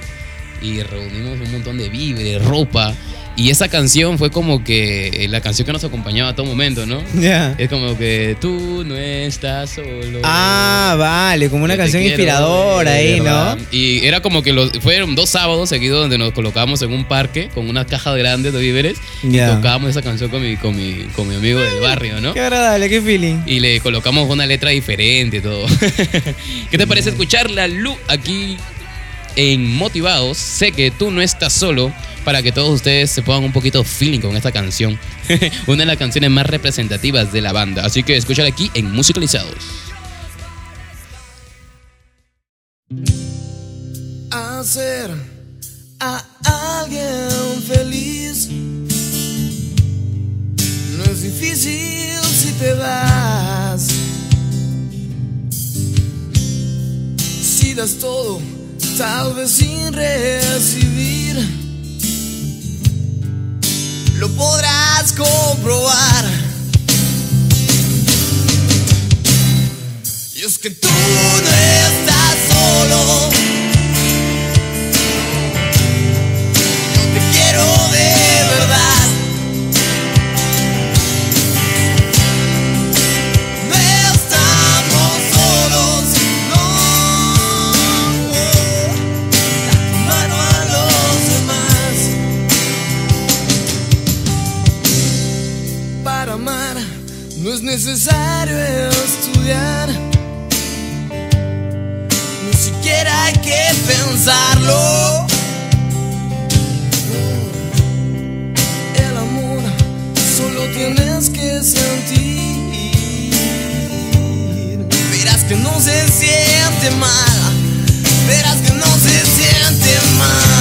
y reunimos un montón de víveres, ropa. Y esa canción fue como que eh, la canción que nos acompañaba a todo momento, ¿no? Ya. Es como que tú no estás solo. Ah, vale, como una canción quiero, inspiradora ahí. ¿no? Y era como que los, fueron dos sábados seguidos donde nos colocábamos en un parque con unas cajas grandes de víveres Ya. y tocábamos esa canción con mi, con mi, con mi amigo del barrio, ¿no? Qué agradable, qué feeling. Y le colocamos una letra diferente y todo. ¿Qué te parece escuchar la Lu aquí en Motivados? Sé que tú no estás solo para que todos ustedes se pongan un poquito feeling con esta canción. una de las canciones más representativas de la banda. Así que escúchala aquí en Musicalizados. hacer a alguien feliz. No es difícil si te das. Si das todo, tal vez sin recibir. Lo podrás comprobar. Y es que tú no estás solo. Necesario estudiar. Ni siquiera hay que pensarlo. El amor solo tienes que sentir. Verás que no se siente mal. Verás que no se siente mal.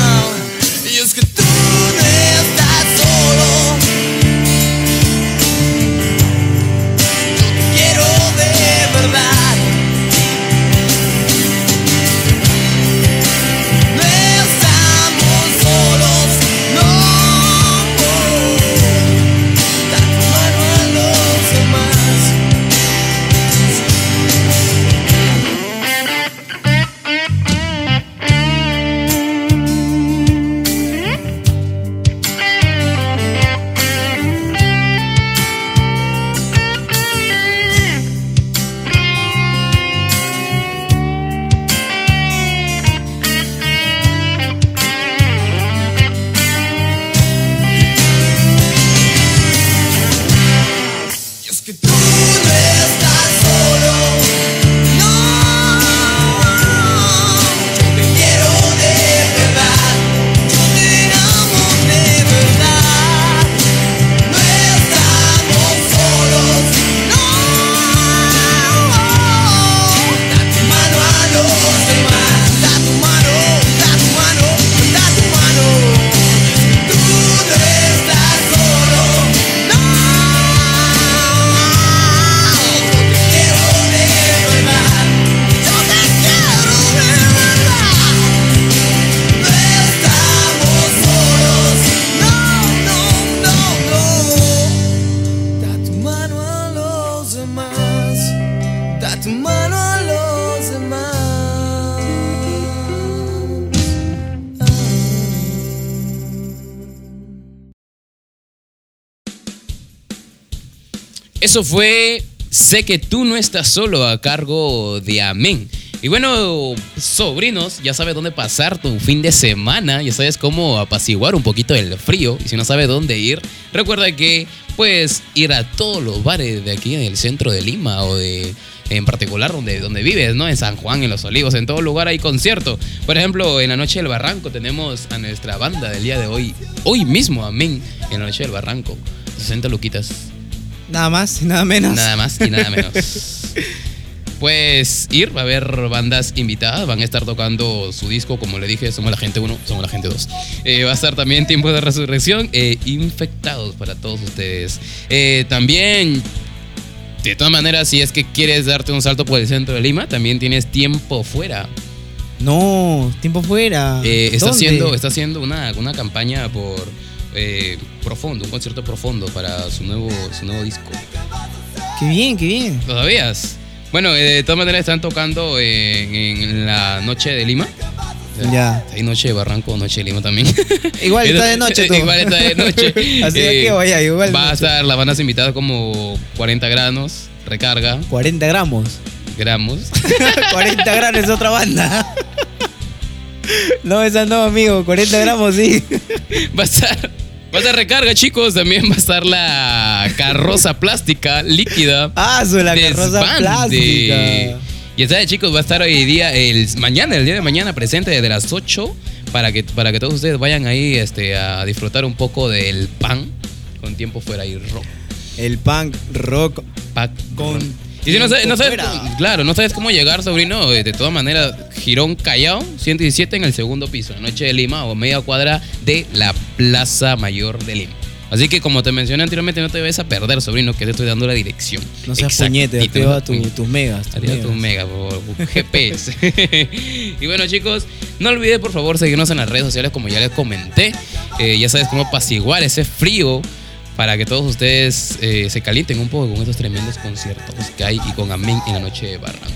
Eso fue Sé que tú no estás solo a cargo de Amén. Y bueno, sobrinos, ya sabes dónde pasar tu fin de semana, ya sabes cómo apaciguar un poquito el frío. Y si no sabes dónde ir, recuerda que puedes ir a todos los bares de aquí en el centro de Lima o de en particular donde, donde vives, ¿no? En San Juan, en Los Olivos, en todo lugar hay concierto. Por ejemplo, en la Noche del Barranco tenemos a nuestra banda del día de hoy, hoy mismo, amén, en la Noche del Barranco. 60 luquitas, Nada más y nada menos. nada más y nada menos. Pues ir, va a haber bandas invitadas, van a estar tocando su disco, como le dije, somos la gente 1, somos la gente 2. va a estar también Tiempo de Resurrección, eh, infectados para todos ustedes. Eh, también, de todas maneras, si es que quieres darte un salto por el centro de Lima, también tienes tiempo fuera. No, tiempo fuera. Eh, está, haciendo, está haciendo una, una campaña por eh, profundo, un concierto profundo para su nuevo, su nuevo disco. Qué bien, qué bien. ¿Lo sabías? Bueno, eh, de todas maneras están tocando en, en la noche de Lima. Ya. Hay noche de Barranco, noche de Lima también. Igual está de noche todo. Igual está de noche. Así es Eh, que vaya, igual Va a estar, las bandas invitadas como 40 granos, recarga, 40 gramos. gramos. 40 gramos es otra banda. No, esa no, amigo. 40 gramos sí. Va a estar, va a estar recarga, chicos. También va a estar la carroza plástica líquida. Ah, su la carroza Desbande. plástica. Y está, chicos, va a estar hoy día, el mañana, el día de mañana, presente desde las 8 para que, para que todos ustedes vayan ahí este, a disfrutar un poco del pan con tiempo fuera y rock. El punk rock Pack con. rock. Y si no sabes, no sabes- claro, no sabes cómo llegar, sobrino, eh, de todas maneras, Girón Callao, 117 en el segundo piso, Noche de Lima o media cuadra de la Plaza Mayor de Lima. Así que como te mencioné anteriormente, no te vayas a perder, sobrino, que te estoy dando la dirección. No seas puñete, no activa seas tu- tus megas. tus megas. tu mega, por favor, GPS. y bueno, chicos, no olvides por favor seguirnos en las redes sociales, como ya les comenté. Eh, ya sabes cómo apaciguar ese frío para que todos ustedes eh, se calienten un poco con estos tremendos conciertos que hay y con Amén en la noche de Barranco.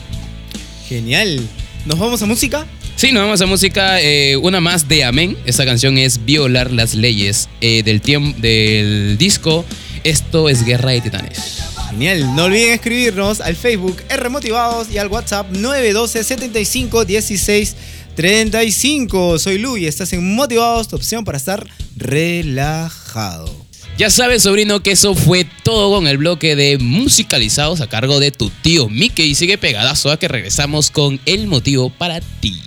Genial. ¿Nos vamos a música? Sí, nos vamos a música, eh, una más de Amén. Esta canción es Violar las leyes eh, del, del disco Esto es Guerra de Titanes. Genial. No olviden escribirnos al Facebook R Motivados y al WhatsApp 912 75 16 35. Soy Lu y estás en Motivados, tu opción para estar relajado. Ya sabes, sobrino, que eso fue todo con el bloque de musicalizados a cargo de tu tío Mickey. Y sigue pegadazo a que regresamos con el motivo para ti.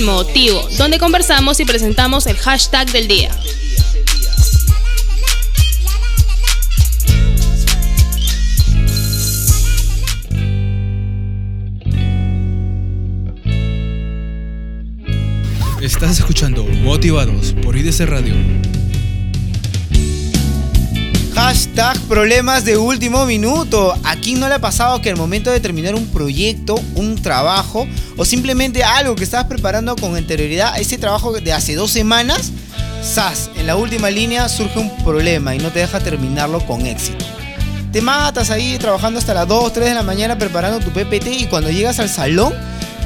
El motivo, donde conversamos y presentamos el hashtag del día. Estás escuchando Motivados por IDC Radio. Hashtag problemas de último minuto. ¿A quién no le ha pasado que al momento de terminar un proyecto, un trabajo o simplemente algo que estabas preparando con anterioridad, ese trabajo de hace dos semanas, ¡zas! En la última línea surge un problema y no te deja terminarlo con éxito. Te matas ahí trabajando hasta las 2, 3 de la mañana preparando tu PPT y cuando llegas al salón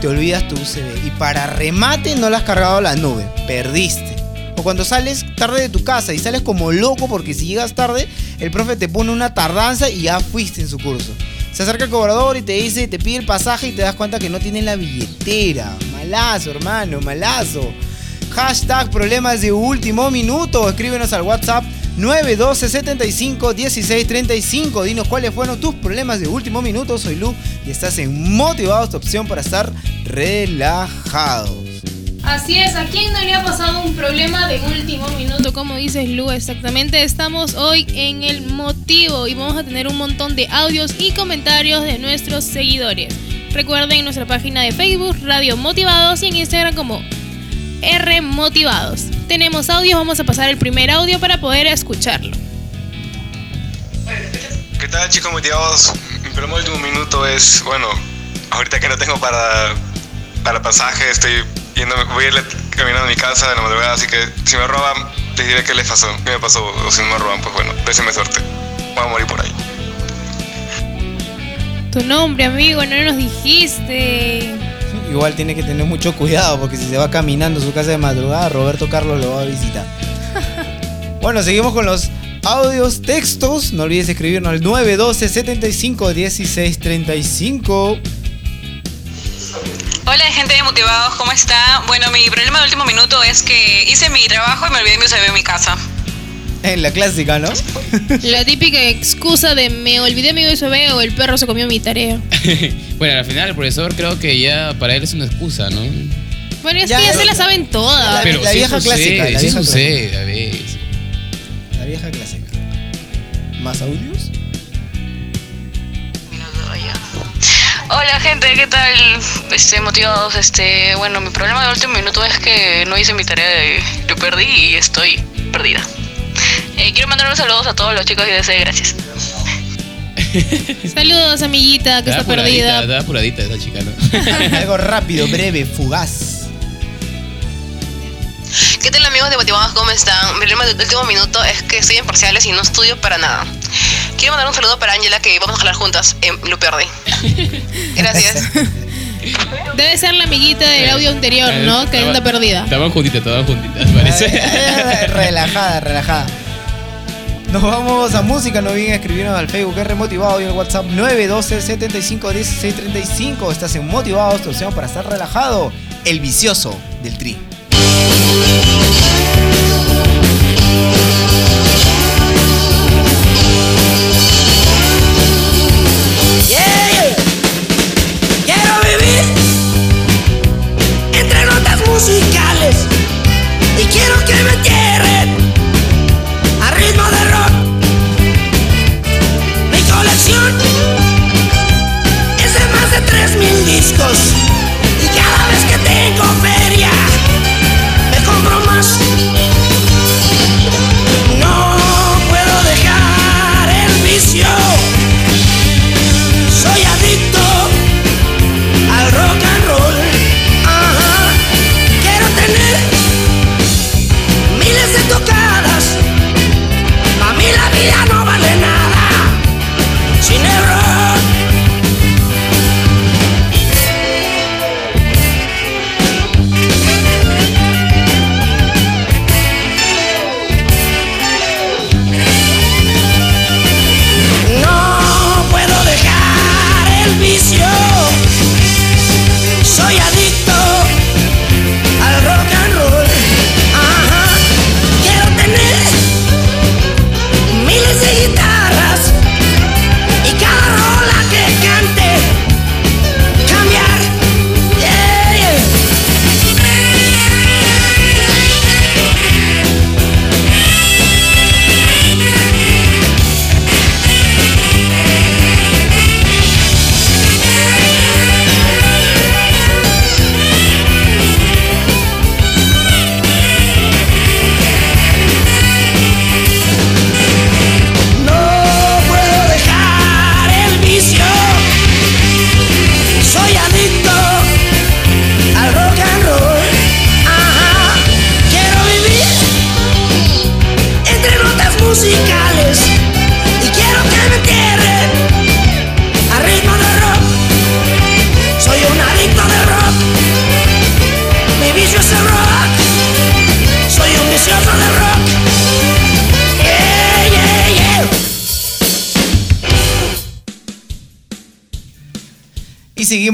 te olvidas tu USB. Y para remate no le has cargado la nube. Perdiste. O cuando sales tarde de tu casa y sales como loco porque si llegas tarde, el profe te pone una tardanza y ya fuiste en su curso. Se acerca el cobrador y te dice, te pide el pasaje y te das cuenta que no tiene la billetera. Malazo, hermano, malazo. Hashtag problemas de último minuto. Escríbenos al WhatsApp 912 75 16 35. Dinos cuáles fueron tus problemas de último minuto. Soy Lu y estás en Motivados, tu opción para estar relajados. Así es, ¿a quién no le ha pasado un problema de último minuto? Como dices Lu, exactamente. Estamos hoy en el motivo y vamos a tener un montón de audios y comentarios de nuestros seguidores. Recuerden nuestra página de Facebook, Radio Motivados, y en Instagram como R Motivados. Tenemos audios, vamos a pasar el primer audio para poder escucharlo. tal chicos motivados? Mi problema del último minuto es, bueno, ahorita que no tengo para, para pasaje, estoy yendo, voy a ir caminando a mi casa de la madrugada, así que si me roban, les diré qué les pasó, qué me pasó, o si no me roban, pues bueno, déjenme suerte. Voy a morir por ahí. Tu nombre, amigo, no nos dijiste. Igual tiene que tener mucho cuidado porque si se va caminando a su casa de madrugada, Roberto Carlos lo va a visitar. bueno, seguimos con los audios, textos. No olvides escribirnos al 912 75 16 35. Hola gente de Motivados, ¿cómo está? Bueno, mi problema de último minuto es que hice mi trabajo y me olvidé mi USB en mi casa. En la clásica, ¿no? La típica excusa de me olvidé mi USB o el perro se comió mi tarea. bueno, al final el profesor creo que ya para él es una excusa, ¿no? Bueno, es Ya, que ya no. se la saben todas. Pero la sí vieja sucede, clásica, la sí vieja sucede, a veces. La vieja clásica. ¿Más audios? Hola gente, ¿qué tal? Este, motivados, este, bueno, mi problema de último minuto es que no hice mi tarea y lo perdí y estoy perdida. Eh, quiero mandar unos saludos a todos los chicos de IDC, gracias. Saludos, amiguita, que está apuradita, perdida. Estaba apuradita esa chica, ¿no? Algo rápido, breve, fugaz. ¿Qué tal amigos de Motivados? ¿Cómo están? Mi problema del último minuto es que estoy en parciales y no estudio para nada. Quiero mandar un saludo para Ángela que vamos a jalar juntas. Eh, lo perdí. Gracias. Debe ser la amiguita del audio anterior, ¿no? Que anda perdida. Estaban juntitas, estaban juntitas, parece. Relajada, relajada. Nos vamos a música, no olviden escribirnos al Facebook, es remotivado y al WhatsApp 912 75 16 35. Estás en Motivados, opción para estar relajado. El vicioso del tri. Y quiero que me entierren a ritmo de rock. Mi colección es de más de 3000 discos y cada vez que tengo feria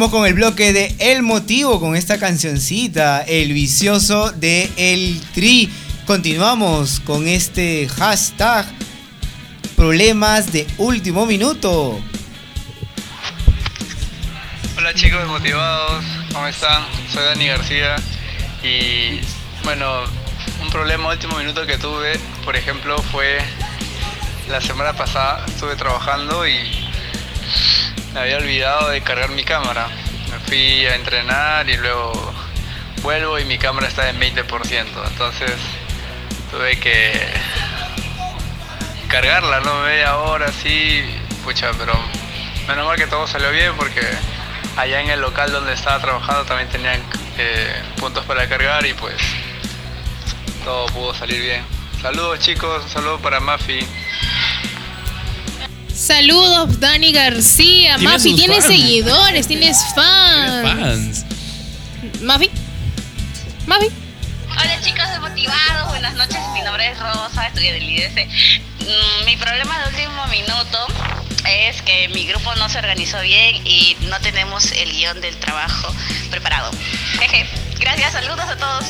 con el bloque de El Motivo, con esta cancioncita, El Vicioso de El Tri. Continuamos con este hashtag Problemas de último minuto. Hola chicos motivados, ¿cómo están? Soy Dani García y bueno, un problema último minuto que tuve, por ejemplo, fue la semana pasada estuve trabajando y me había olvidado de cargar mi cámara. Me fui a entrenar y luego vuelvo y mi cámara está en 20%, entonces tuve que cargarla, ¿no? Media hora así pucha, pero menos mal que todo salió bien porque allá en el local donde estaba trabajando también tenían eh, puntos para cargar y pues todo pudo salir bien. Saludos chicos, un saludo para Mafi. Saludos, Dani García. Tiene Mafi, tienes fans. seguidores, tienes fans. Fans. Mafi. Mafi. Hola chicos de Motivados, buenas noches, mi nombre es Rosa, estoy del IDC. Mm, Mi problema de último minuto es que mi grupo no se organizó bien y no tenemos el guion del trabajo preparado. Jeje, gracias, saludos a todos.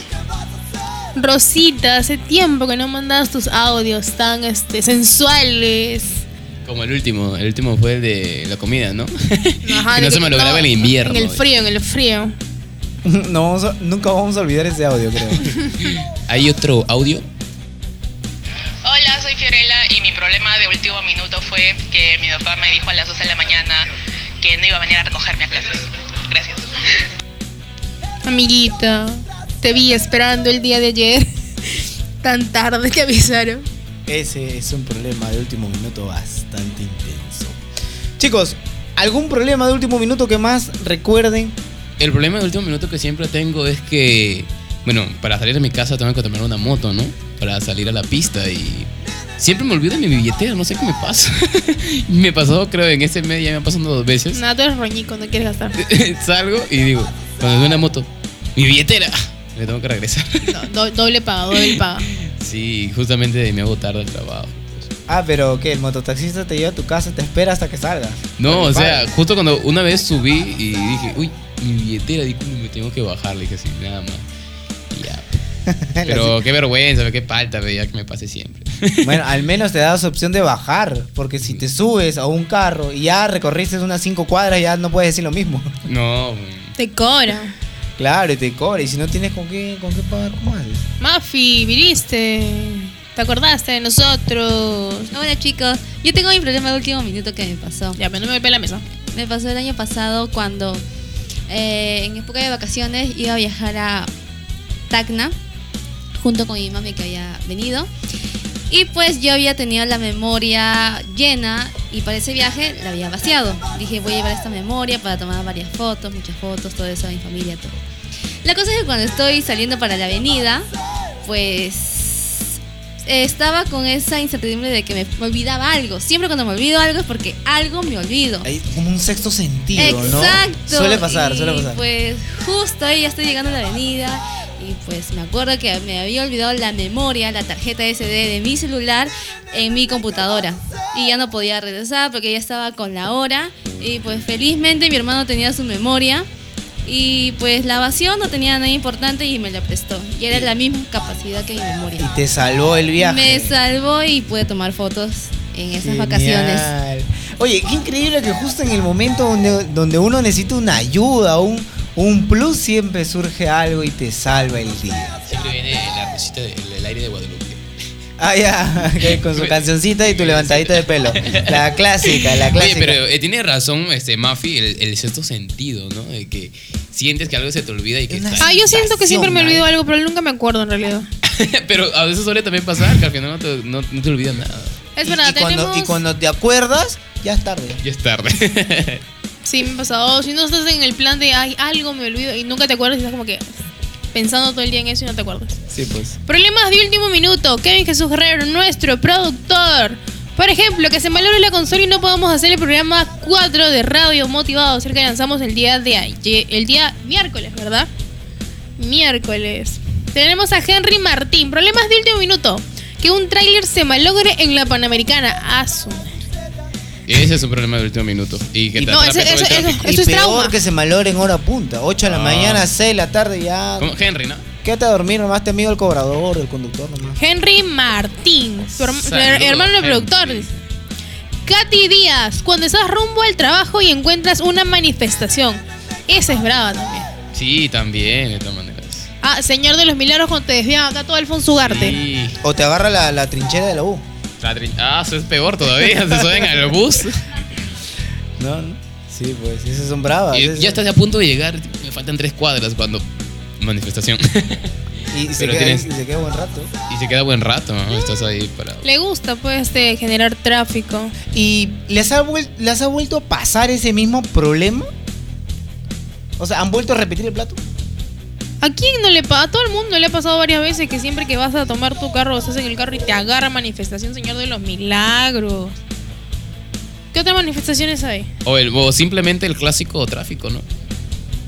Rosita, hace tiempo que no mandas tus audios tan este, sensuales. Como el último, el último fue el de la comida, ¿no? Ajá, que no se me lograba en invierno. En el frío, en el frío. No vamos a- nunca vamos a olvidar ese audio, creo. ¿Hay otro audio? Hola, soy Fiorella y mi problema de último minuto fue que mi papá me dijo a las 12 de la mañana que no iba a venir a recogerme a clases. Gracias. Amiguita, te vi esperando el día de ayer. Tan tarde que avisaron. Ese es un problema de último minuto bastante intenso. Chicos, ¿algún problema de último minuto que más recuerden? El problema de último minuto que siempre tengo es que, bueno, para salir de mi casa tengo que tomar una moto, ¿no? Para salir a la pista y siempre me olvido de mi billetera, no sé qué me pasa. me pasó, creo, en ese mes ya me ha pasado dos veces. Nada, tú eres roñico, no quieres gastar. Salgo y digo, cuando veo una moto, mi billetera, me tengo que regresar. No, do- doble paga, doble paga. sí, justamente me hago tarde al trabajo. Ah, pero ¿qué? El mototaxista te lleva a tu casa, te espera hasta que salgas. No, o sea, justo cuando una vez subí y dije, uy, mi billetera, dije, me tengo que bajar, le dije así, nada más. Y ya. Pero qué vergüenza, qué falta, ya que me pase siempre. Bueno, al menos te das opción de bajar, porque si te subes a un carro y ya recorriste unas cinco cuadras, ya no puedes decir lo mismo. No, Te cobra. Claro, y te cobra, y si no tienes con qué, con qué pagar, ¿cómo haces? Mafi, viniste. ¿Te acordaste de nosotros? Hola chicos, yo tengo mi problema de último minuto que me pasó. Ya, pero no me ve la mesa. Me pasó el año pasado cuando eh, en época de vacaciones iba a viajar a Tacna junto con mi mami que había venido. Y pues yo había tenido la memoria llena y para ese viaje la había vaciado. Dije, voy a llevar esta memoria para tomar varias fotos, muchas fotos, todo eso, a mi familia, todo. La cosa es que cuando estoy saliendo para la avenida, pues estaba con esa incertidumbre de que me, me olvidaba algo. Siempre cuando me olvido algo es porque algo me olvido. Hay como un sexto sentido, ¿no? Exacto. Suele pasar, y suele pasar. Pues justo ahí ya estoy llegando a la avenida y pues me acuerdo que me había olvidado la memoria, la tarjeta SD de mi celular en mi computadora y ya no podía regresar porque ya estaba con la hora y pues felizmente mi hermano tenía su memoria y pues la vació, no tenía nada importante y me la prestó y era la misma capacidad que mi memoria. Y te salvó el viaje. Me salvó y pude tomar fotos en esas Genial. vacaciones. Oye, qué increíble que justo en el momento donde, donde uno necesita una ayuda, un, un plus, siempre surge algo y te salva el día. Siempre viene la rosita del aire de Guadalupe. Ah, ya, con su cancioncita y tu levantadita de pelo. La clásica, la Oye, clásica. pero eh, tiene razón este Mafi, el, el sexto sentido, ¿no? De que sientes que algo se te olvida y que está Ah, yo siento que siempre me olvido algo, pero nunca me acuerdo en realidad. Pero a veces suele también pasar que al final no te, no, no te olvidas nada. Es verdad, y, cuando, tenemos... y cuando te acuerdas, ya es tarde. Ya es tarde. Sí, me ha pasado. Si no estás en el plan de, ay, algo me olvido y nunca te acuerdas, y estás como que pensando todo el día en eso y no te acuerdas. Sí, pues. Problemas de último minuto. Kevin Jesús Guerrero, nuestro productor. Por ejemplo, que se malogre la consola y no podamos hacer el programa 4 de Radio Motivado, el que lanzamos el día de ayer, el día miércoles, ¿verdad? Miércoles. Tenemos a Henry Martín. Problemas de último minuto. Que un tráiler se malogre en la Panamericana. Asu. Ese es un problema del último minuto. Y que te No, ese- el eso- tráfico. y es peor trauma. que se malogre en hora punta. 8 de la Ah. mañana, 6 de la tarde, ya. Como Henry, ¿no? Quédate a dormir, nomás te amigo el cobrador, el conductor nomás. Henry Martín, su herm- su Saludos, hermano del productor. Katy Díaz, cuando estás rumbo al trabajo y encuentras una manifestación. Esa es brava también. Sí, también, de todas maneras. Ah, Señor de los Milagros, cuando te desvían acá todo Alfonso Ugarte. Sí. O te agarra la, la trinchera de la U. La Ah, eso es peor todavía. Se suben al bus. No, no. Sí, pues, esas son bravas. Y esas ya estás a punto de llegar. Me faltan tres cuadras cuando. Manifestación. Y se, queda, tienes- y se queda buen rato. Y se queda buen rato, ¿no? Estás ahí parado. Le gusta, pues, este, generar tráfico. ¿Y les ha, les ha vuelto a pasar ese mismo problema? O sea, ¿han vuelto a repetir el plato? ¿A quién no le pasa? A todo el mundo le ha pasado varias veces que siempre que vas a tomar tu carro, estás en el carro y te agarra manifestación, Señor de los Milagros. ¿Qué otras manifestaciones hay? O, el, o simplemente el clásico tráfico, ¿no?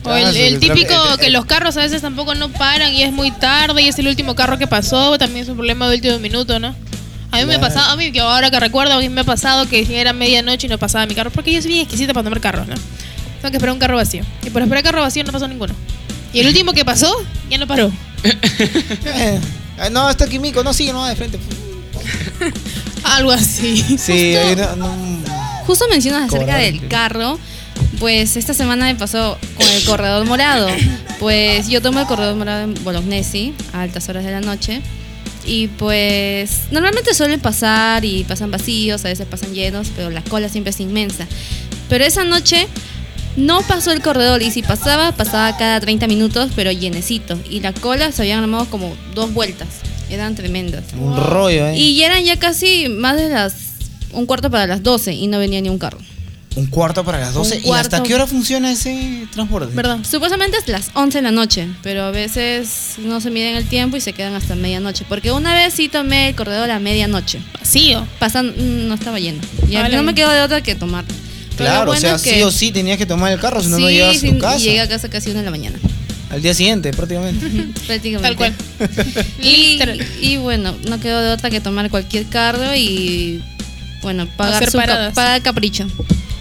O el, Ah, el típico que los carros a veces tampoco no paran y es muy tarde y es el último carro que pasó, también es un problema de último minuto, ¿no? A mí me ha pasado, a mí que ahora que recuerdo, a mí me ha pasado que era medianoche y no pasaba mi carro, porque yo soy bien exquisita para tomar carros, ¿no? Tengo que esperar un carro vacío. Y por esperar carro vacío no pasó ninguno. Y el último que pasó, ya no paró. Eh, no, está Químico, no sigue, no va de frente. Algo así. Sí, una- no- Justo mencionas acerca Cobarde. del carro. Pues esta semana me pasó con el corredor morado. Pues yo tomo el corredor morado en Bolognesi a altas horas de la noche. Y pues normalmente suelen pasar y pasan vacíos, a veces pasan llenos, pero la cola siempre es inmensa. Pero esa noche no pasó el corredor y si pasaba, pasaba cada 30 minutos, pero llenecito. Y la cola se habían armado como dos vueltas. Eran tremendas. un rollo, ¿eh? Y ya eran ya casi más de las... un cuarto para las 12 y no venía ni un carro. Un cuarto para las 12. Un ¿Y hasta qué hora funciona ese transporte? ¿Verdad? Supuestamente hasta las 11 de la noche, pero a veces no se miden el tiempo y se quedan hasta medianoche. Porque una vez sí tomé el corredor a medianoche. Vacío. Pasan, mm, no estaba lleno. Y Vale. no me quedó de otra que tomar. Claro, o sea, es que- sí o sí tenías que tomar el carro, si no, no Sí, llegas a sí, tu casa. Y llegué a casa casi una de la mañana. Al día siguiente, prácticamente. Prácticamente. Tal cual. Y, y bueno, no quedó de otra que tomar cualquier carro y bueno, pagar su ca- pagar capricho,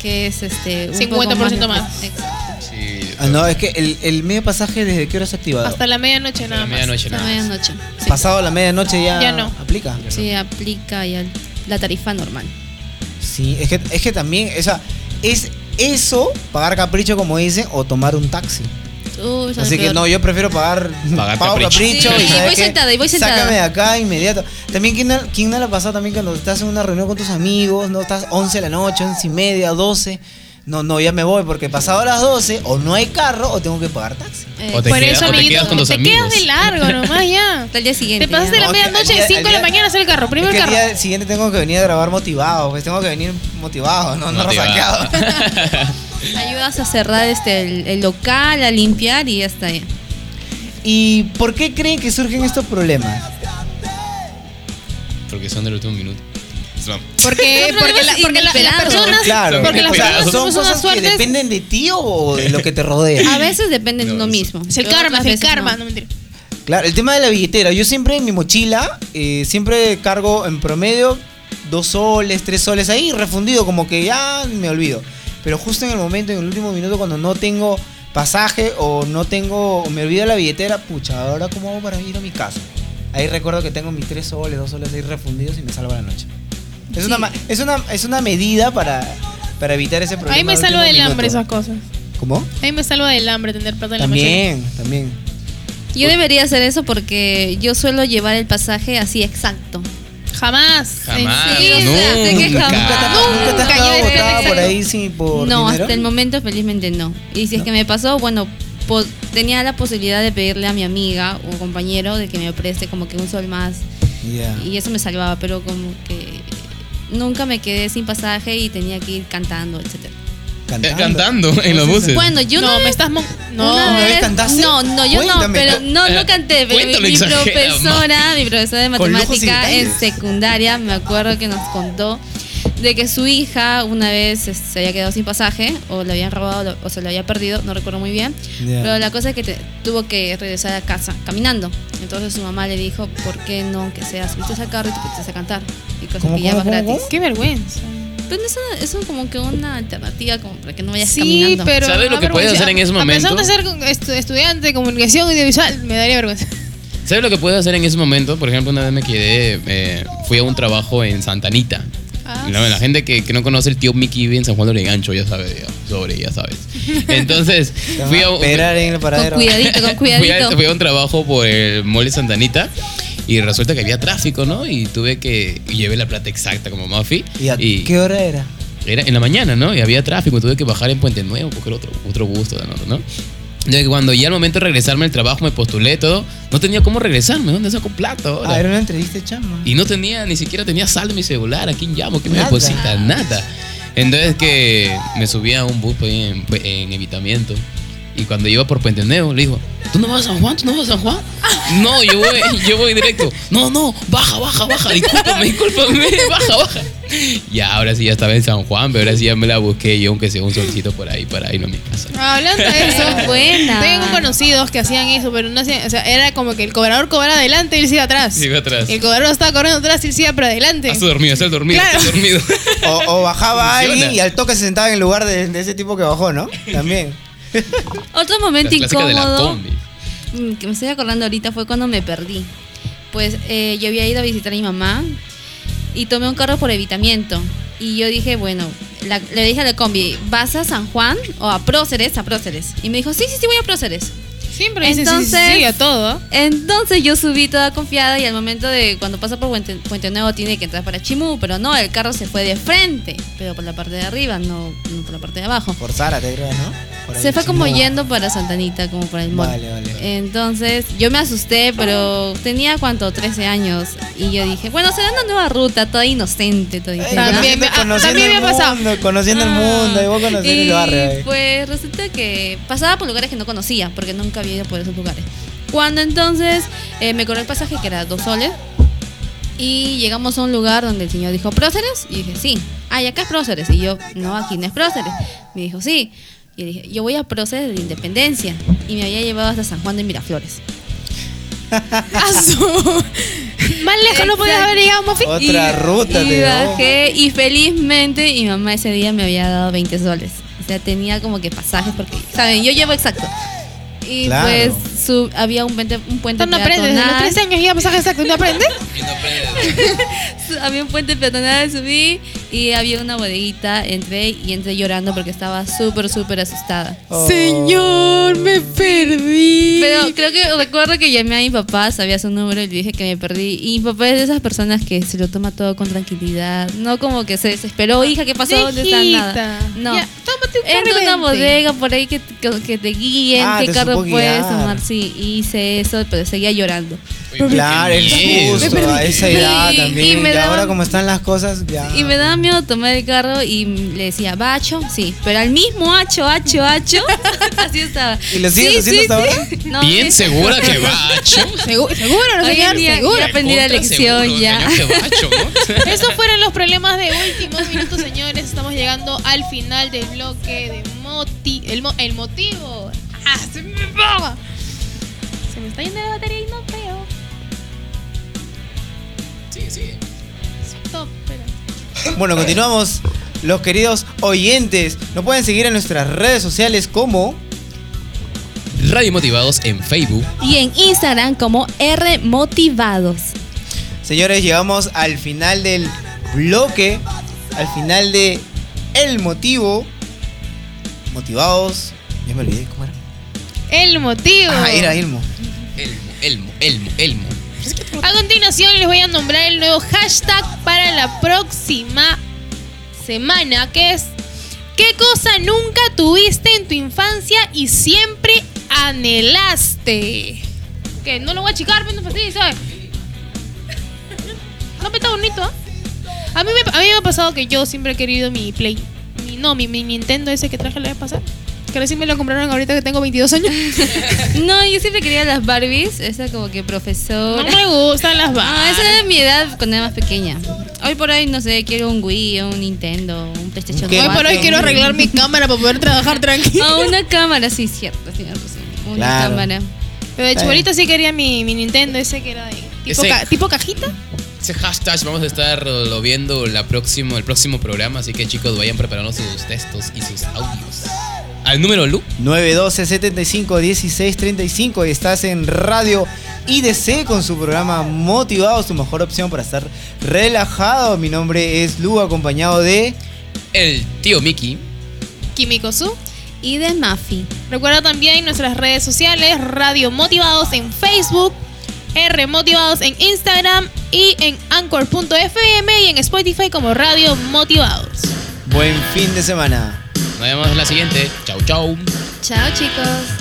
que es este un poco 50% más. Exacto. Sí. Ah, no, es que el, el medio pasaje, ¿desde qué hora se ha activado? Hasta la medianoche nada la más. medianoche A nada más. medianoche. Sí. Pasado la medianoche ya, Ya no. aplica. Sí, aplica ya la tarifa normal. Sí, es que, es que también, o sea, es eso, pagar capricho como dicen, o tomar un taxi. Uy, Así que peor. no, yo prefiero pagar, Pagar pago capricho. capricho. Sí, y y ¿sabes voy qué? sentada, y voy sentada. Sácame de acá inmediato. También, ¿quién no, quién no le ha pasado también cuando estás en una reunión con tus amigos, no estás 11 de la noche, 11 y media, 12? No, no, ya me voy porque pasado las 12 o no hay carro o tengo que pagar taxi. Eh, O te Por quedas- eso, o te amiguito, quedas con tus te amigos. quedas de largo nomás ya. hasta el día siguiente. Te pasaste ya. la No, medianoche, día- 5 de la mañana hacer el carro. Primero es el que el carro. día siguiente tengo que venir a grabar motivado, pues tengo que venir motivado, no, no Motivado. resaqueado. Ayudas a cerrar este el, el local, a limpiar y ya está. ya. ¿Y por qué creen que surgen estos problemas? Porque son del último minuto. Porque, porque, la- porque la- las personas, Claro, porque las Claro. personas son son cosas que dependen de ti o de lo que te rodea. A veces depende de No, uno eso- mismo. Es el pero karma, es el karma, no. no mentira. Claro, el tema de la billetera. Yo siempre en mi mochila, eh, siempre cargo en promedio dos soles, tres soles ahí, refundido, como que ya me olvido. Pero justo en el momento, en el último minuto, cuando no tengo pasaje o no tengo, o me olvido la billetera, pucha, ahora cómo hago para ir a mi casa. Ahí recuerdo que tengo mis tres soles, dos soles ahí refundidos y me salva la noche. Es, una, ma- es, una, es una medida para, para evitar ese problema. Ahí me salva del hambre esas cosas. ¿Cómo? Ahí me salva del hambre tener plata en la mochila. También, también. Yo debería hacer eso porque yo suelo llevar el pasaje así exacto. Jamás. Jamás. Sí, o sea, sé que Nunca. jamás. ¿Nunca te has Nunca, quedado yo botada exacto. por ahí sí, por no, dinero? hasta el momento felizmente no. Y si es que me pasó, bueno, po- tenía la posibilidad de pedirle a mi amiga o compañero de que me preste como que un sol más Ya. y eso me salvaba, pero como que nunca me quedé sin pasaje y tenía que ir cantando, etcétera. Eh, Cantando en los buses. Bueno, yo No, me estás. No, una ¿Una vez cantaste? No, no, yo no, pero no, no Eh, canté, pero mi, profesora, mi profesora de matemática en secundaria, me acuerdo que nos contó de que su hija una vez se había quedado sin pasaje o le habían robado o se le había perdido, no recuerdo muy bien, pero la cosa es que te- tuvo que regresar a casa caminando. Entonces su mamá le dijo, ¿por qué no que seas subiste al carro y te pusiste a cantar? Y cosas ¿Cómo, que ya gratis. cómo? Qué vergüenza. Pero eso, eso es como que una alternativa como para que no vayas Sí, caminando. pero. ¿Sabes lo que puedes hacer en ese A pesar momento? de ser estu- estudiante de comunicación audiovisual, me daría vergüenza. ¿Sabes lo que puedes hacer en ese momento? Por ejemplo, una vez me quedé, eh, fui a un trabajo en Santanita. Ah. La, la gente que, que no conoce el tío Mickey vive en San Juan de Origancho, ya sabe ya, sobre, ya sabes. Entonces, fui a, a esperar en el paradero. Con cuidadito, con fui, a, cuidadito. fui a un trabajo por el mall de Santanita y resulta que había tráfico, ¿no? Y tuve que, y llevé la plata exacta como Mafi. ¿Y a y qué hora era? era en la mañana, ¿no? Y había tráfico, tuve que bajar en Puente Nuevo, coger otro, otro bus, ¿no? Cuando ya al momento de regresarme al trabajo me postulé todo, no tenía cómo regresarme, ¿dónde saco plata ahora? Ah, era una entrevista de chamba. Y no tenía, ni siquiera tenía saldo en mi celular, ¿a quién llamo? ¿Quién me deposita? Nada. Entonces que me subí a un bus pues, en, en evitamiento. Y cuando iba por Puente Nuevo, le dijo, ¿tú no vas a San Juan? ¿Tú no vas a San Juan? No, yo voy, yo voy directo. No, no, baja, baja, baja. Discúlpame, discúlpame, baja, baja. Ya, ahora sí ya estaba en San Juan, pero ahora sí ya me la busqué yo, aunque sea un solcito por ahí, para irme a mi casa. Hablando de eso, Buena. Tengo conocidos que hacían eso, pero no hacían, o sea, era como que el cobrador cobraba adelante y él se iba atrás. Iba atrás. El cobrador estaba corriendo atrás y él se iba para adelante. Hasta dormido, hasta dormido, Claro. dormido. O, o bajaba Funciona. alguien y al toque se sentaba en el lugar de, de ese tipo que bajó, ¿no? También. Otro momento La clásica de la incómodo combi. mm, que me estoy acordando ahorita fue cuando me perdí. Pues eh, yo había ido a visitar a mi mamá y tomé un carro por evitamiento. Y yo dije, bueno, la- le dije a la combi, ¿vas a San Juan o a Próceres? A Próceres. Y me dijo, sí, sí, sí, voy a Próceres. Siempre dice sí, sí, sí, a todo. Entonces yo subí toda confiada y al momento de cuando pasa por Puente, Puente Nuevo tiene que entrar para Chimú, pero no, el carro se fue de frente, pero por la parte de arriba, no, no por la parte de abajo. Por Zárate, creo, ¿no? Por Se fue como yendo para Santanita, como para el mall. Vale, vale. Entonces yo me asusté, pero tenía cuánto, 13 años. Y yo dije, bueno, será una nueva ruta, toda inocente, toda ingenua. También me- ah, conociendo también me el ha pasado. mundo, conociendo el mundo, y vos conociendo el barrio. ahí. pues resulta que pasaba por lugares que no conocía, porque nunca había ido por esos lugares. Cuando entonces eh, me cobró el pasaje, que era dos soles, y llegamos a un lugar donde el señor dijo, ¿próceres? Y dije, sí. Ah, y acá es próceres. Y yo, no, aquí no es próceres. Me dijo, sí. Y dije, yo voy a próceres de Independencia. Y me había llevado hasta San Juan de Miraflores. Más lejos no podía haber llegado, Mofi. Otra ruta y te dio. bajé y felizmente mi mamá ese día me había dado 20 soles. O sea, tenía como que pasajes porque, ¿saben? Yo llevo exacto. Y Claro. pues su- había un puente, un puente no aprendes, los peatonal. 13 años ya pasaje exacto, ¿no aprendes? Había un puente peatonal, subí y había una bodeguita, entré y entré llorando porque estaba súper, súper asustada. Oh. Señor, me perdí. Pero creo que recuerdo que llamé a mi papá, sabía su número y le dije que me perdí. Y mi papá es de esas personas que se lo toma todo con tranquilidad. No como que se desesperó, hija, ¿qué pasó? ¿Dónde está nada? No. Ya, tómate un Entra una bodega por ahí que, que, que te guíen, Ah, qué te puedes guiar. tomar. Sí, hice eso, pero seguía llorando. Claro, el susto a esa edad Y- también. y Y, me ahora como están las cosas, ya. Y me daba miedo tomar el carro y le decía, ¿bacho? Sí, pero al mismo hacho, hacho, hacho. Así estaba. ¿Y lo sigues haciendo hasta ahora? No, Bien sí. segura que va, Acho. Seguro, seguro, no día seguro. ya aprendí la lección seguro, ya. que va, Acho, ¿no? Esos fueron los problemas de últimos minutos, señores. Estamos llegando al final del bloque de moti el, mo- el motivo. ¡Ah, se me va! Se me está yendo la batería y no veo. Sí, sí. Stop, espera. Bueno, continuamos. Los queridos oyentes, nos pueden seguir en nuestras redes sociales como Radio Motivados en Facebook. Y en Instagram como R Motivados. Señores, llegamos al final del bloque, al final de El Motivo. Motivados. Ya me olvidé cómo era. El motivo. Ah, era Ilmo. Elmo, Elmo, Elmo, Elmo. A continuación les voy a nombrar el nuevo hashtag para la próxima semana, que es ¿Qué cosa nunca tuviste en tu infancia y siempre anhelaste? Que no lo voy a achicar, pero no fastidies, ¿sabes? No me está bonito, ¿ah? A mí, me, a mí me ha pasado que yo siempre he querido mi Play. Mi, no, mi, mi Nintendo ese que traje la vez pasada. Que recién me lo compraron ahorita que tengo 22 años. No, yo siempre quería las Barbies, esa como que profesor. No me gustan las Ah, esa Barbies. era mi edad cuando era más pequeña. Hoy por hoy, no sé, quiero un Wii, un Nintendo, un PlayStation ¿Qué? Hoy por hoy 4. quiero arreglar mi cámara para poder trabajar tranquilo. Ah, una cámara, sí, cierto, razón. Una Claro. cámara. Pero de chibolita sí quería mi, mi Nintendo ese que era de tipo, Ese- ca- tipo cajita. Ese hashtag vamos a estar lo viendo la próximo, el próximo programa, así que chicos vayan preparando sus textos y sus audios. Al número Lu. 912 75 16 35 y estás en Radio IDC con su programa Motivados, tu mejor opción para estar relajado. Mi nombre es Lu, acompañado de El tío Mickey. Kimiko Su. Y de Mafi. Recuerda también nuestras redes sociales, Radio Motivados en Facebook, R Motivados en Instagram y en Anchor.fm y en Spotify como Radio Motivados. Buen fin de semana. Nos vemos en la siguiente. Chau, chau. Chao, chicos.